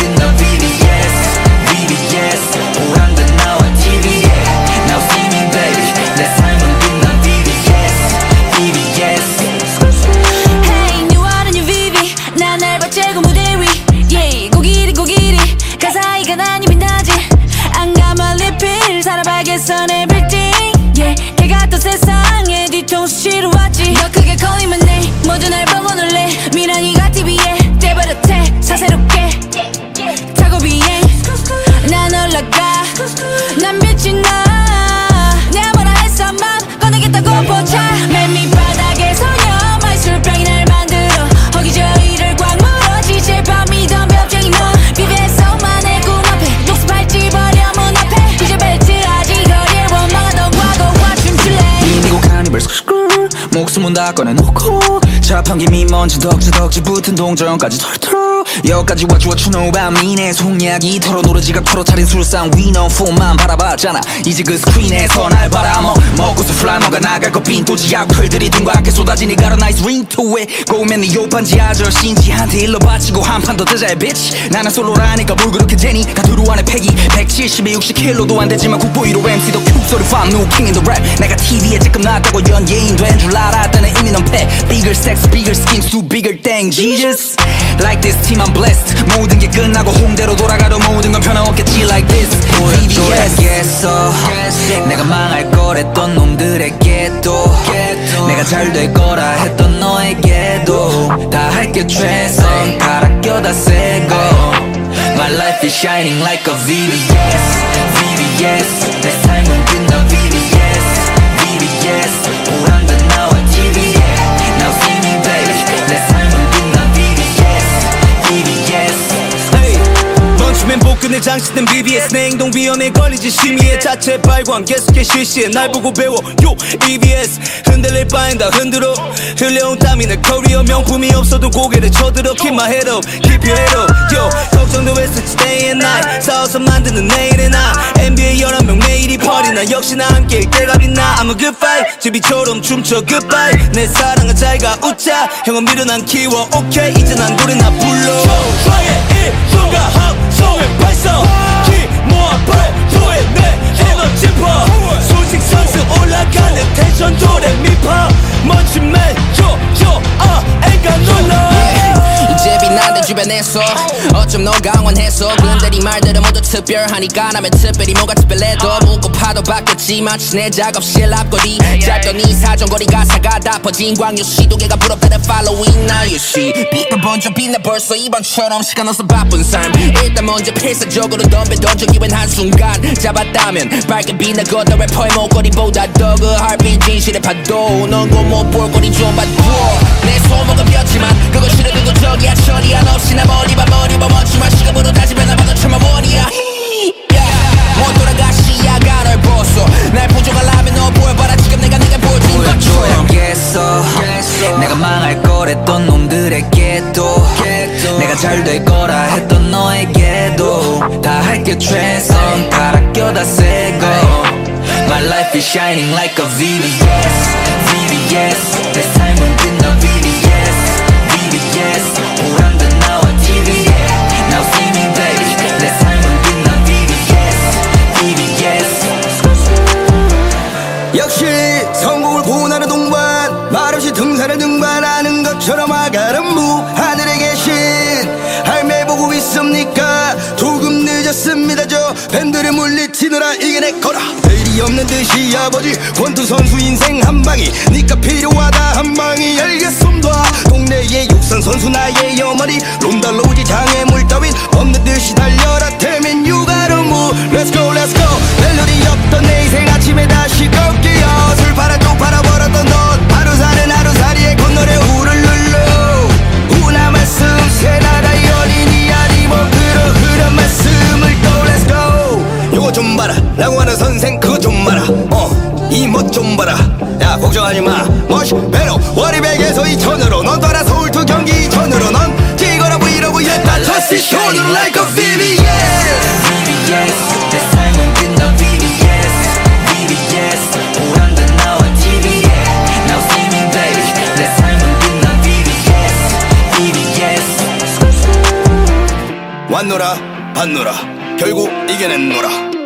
목숨은 다 꺼내놓고. 자판기 미먼지 덕지 덕지 붙은 동전까지 털털 여기까지 와주어 추노 밤이네 속약이 털어 노래 지갑 털어 차린 술상. 위너 폰만 바라봤잖아. 이제 그 스크린에서 날 바라먹 먹고서 먹어 나갈 거 빈도지 악플들이 둥그랗게 쏟아지니 ring to it. 고우면 네 요판지 아저씨인지한테 일러 바치고 한 판 더 뜨자 bitch. 나는 솔로라니까 뭘 그렇게 재니? 가두루 안에 패기. 170에 60킬로도 안 되지만 국보 1호 MC도 큐 소리 팡 new king in the rap. 내가 TV에 지금 나왔다고 연예인 된 줄 알았다는 이미 넌패. Bigger sex bigger schemes do bigger thing Jesus. Like this team I'm blessed. 모든 게 끝나고 홈대로 돌아가도 모든 건 변함없겠지 like this. 보여줘야겠어. 내가 망할 거랬던 놈들에게도 내가 잘 될 거라 했던 너에게도 다 할게 최선. 갈아 껴다 새고 My life is shining like a VVS VVS 내 장식된 BBS 내 행동 위험에 걸리지 심의해 자체 발광. 계속해 실시해. 날 보고 배워. 요 EBS 흔들릴 바엔 다. 흔들어. 흘려온 땀이 내 커리어. 명품이 없어도 고개를 쳐들어 Keep my head up, keep your head up. Yo 걱정도 했었지. Day and night. 싸워서 만드는 내일의 나. NBA 11명 매일이 party 나. 역시나 함께일 때가 빛나. I'm a good fight. 제비처럼 춤춰 goodbye. 내 사랑은 잘가 웃자. 형은 미련한 키워. 오케이 이제 난 노래 나 불러. 저의 이 순간 함성 을 발성 기 모아 발도해 내 에너지 파 소식 상승 올라가는 텐션 도레미파. 멋진 맨저저 아 애가 놀라 이제 빛나는 주변에서 어쩜 너 강원해서 네 말들은 모두 특별하니까 나면 특별히 뭔가 특별해도 묻고 파도 바뀌었지만 내 작업실 앞거리 이 사정거리 가사가 다 퍼진 광유 시도계가 부럽다는 you see 빛나 번쩍 빛나 벌써 이번처럼 시간 없어 바쁜 삶. 일단 먼저 필사적으로 덤벼 던져 기분 한순간 잡았다면 밝게 빛나거든 래퍼의 목걸이보다 더그 heartbeat 진실의 파도. 넌곳못 볼거리 좀 봐도 내 손목은 뼈지만 그거 싫어 그거 저기야 처리한 없이 나 머리봐 머리봐. 멋지만 시간으로 다시 변화봐도 참아 머리야. 못 돌아가 시야가 널 벗어 날 부족하려면 너 보여봐라. 지금 내가 내가 보여준 것처럼. 보여줘야겠어. 내가 망할 거랬던 놈들에게도 내가 잘 될 거라 했던 너에게도 다 할게 최선. 다 아껴 다 새거 My life is shining like a VVS VVS 내 삶은 팬들을 물리치느라 이겨냈거라. 내일이 없는 듯이 아버지 권투 선수 인생 한 방이. 니가 필요하다 한 방이. 알겠습니다. 동네의 육상 선수 나의 어머니. 롬달로우지 장애물 따윈. 없는 듯이 달려라. 태민 육아로 무 Let's go let's go. 멜로디 없던 내 인생 아침에 다시 걷기요. 술 팔아 또 팔아버렸던 너 라 라고 하는 선생 그거 좀 봐라. 어이 멋 좀 봐라. 야 걱정하지 마. 멋이 배로 워리백에서 이천으로 넌 떠나 서울 투 경기 이천으로 넌 찍어라 브이로그 옛날 저씨 쇼는 like a 오란다 나와 Now see me baby. 내 삶은 빛나 VVS VVS 왔노라 봤노라. 결국 이겨냈노라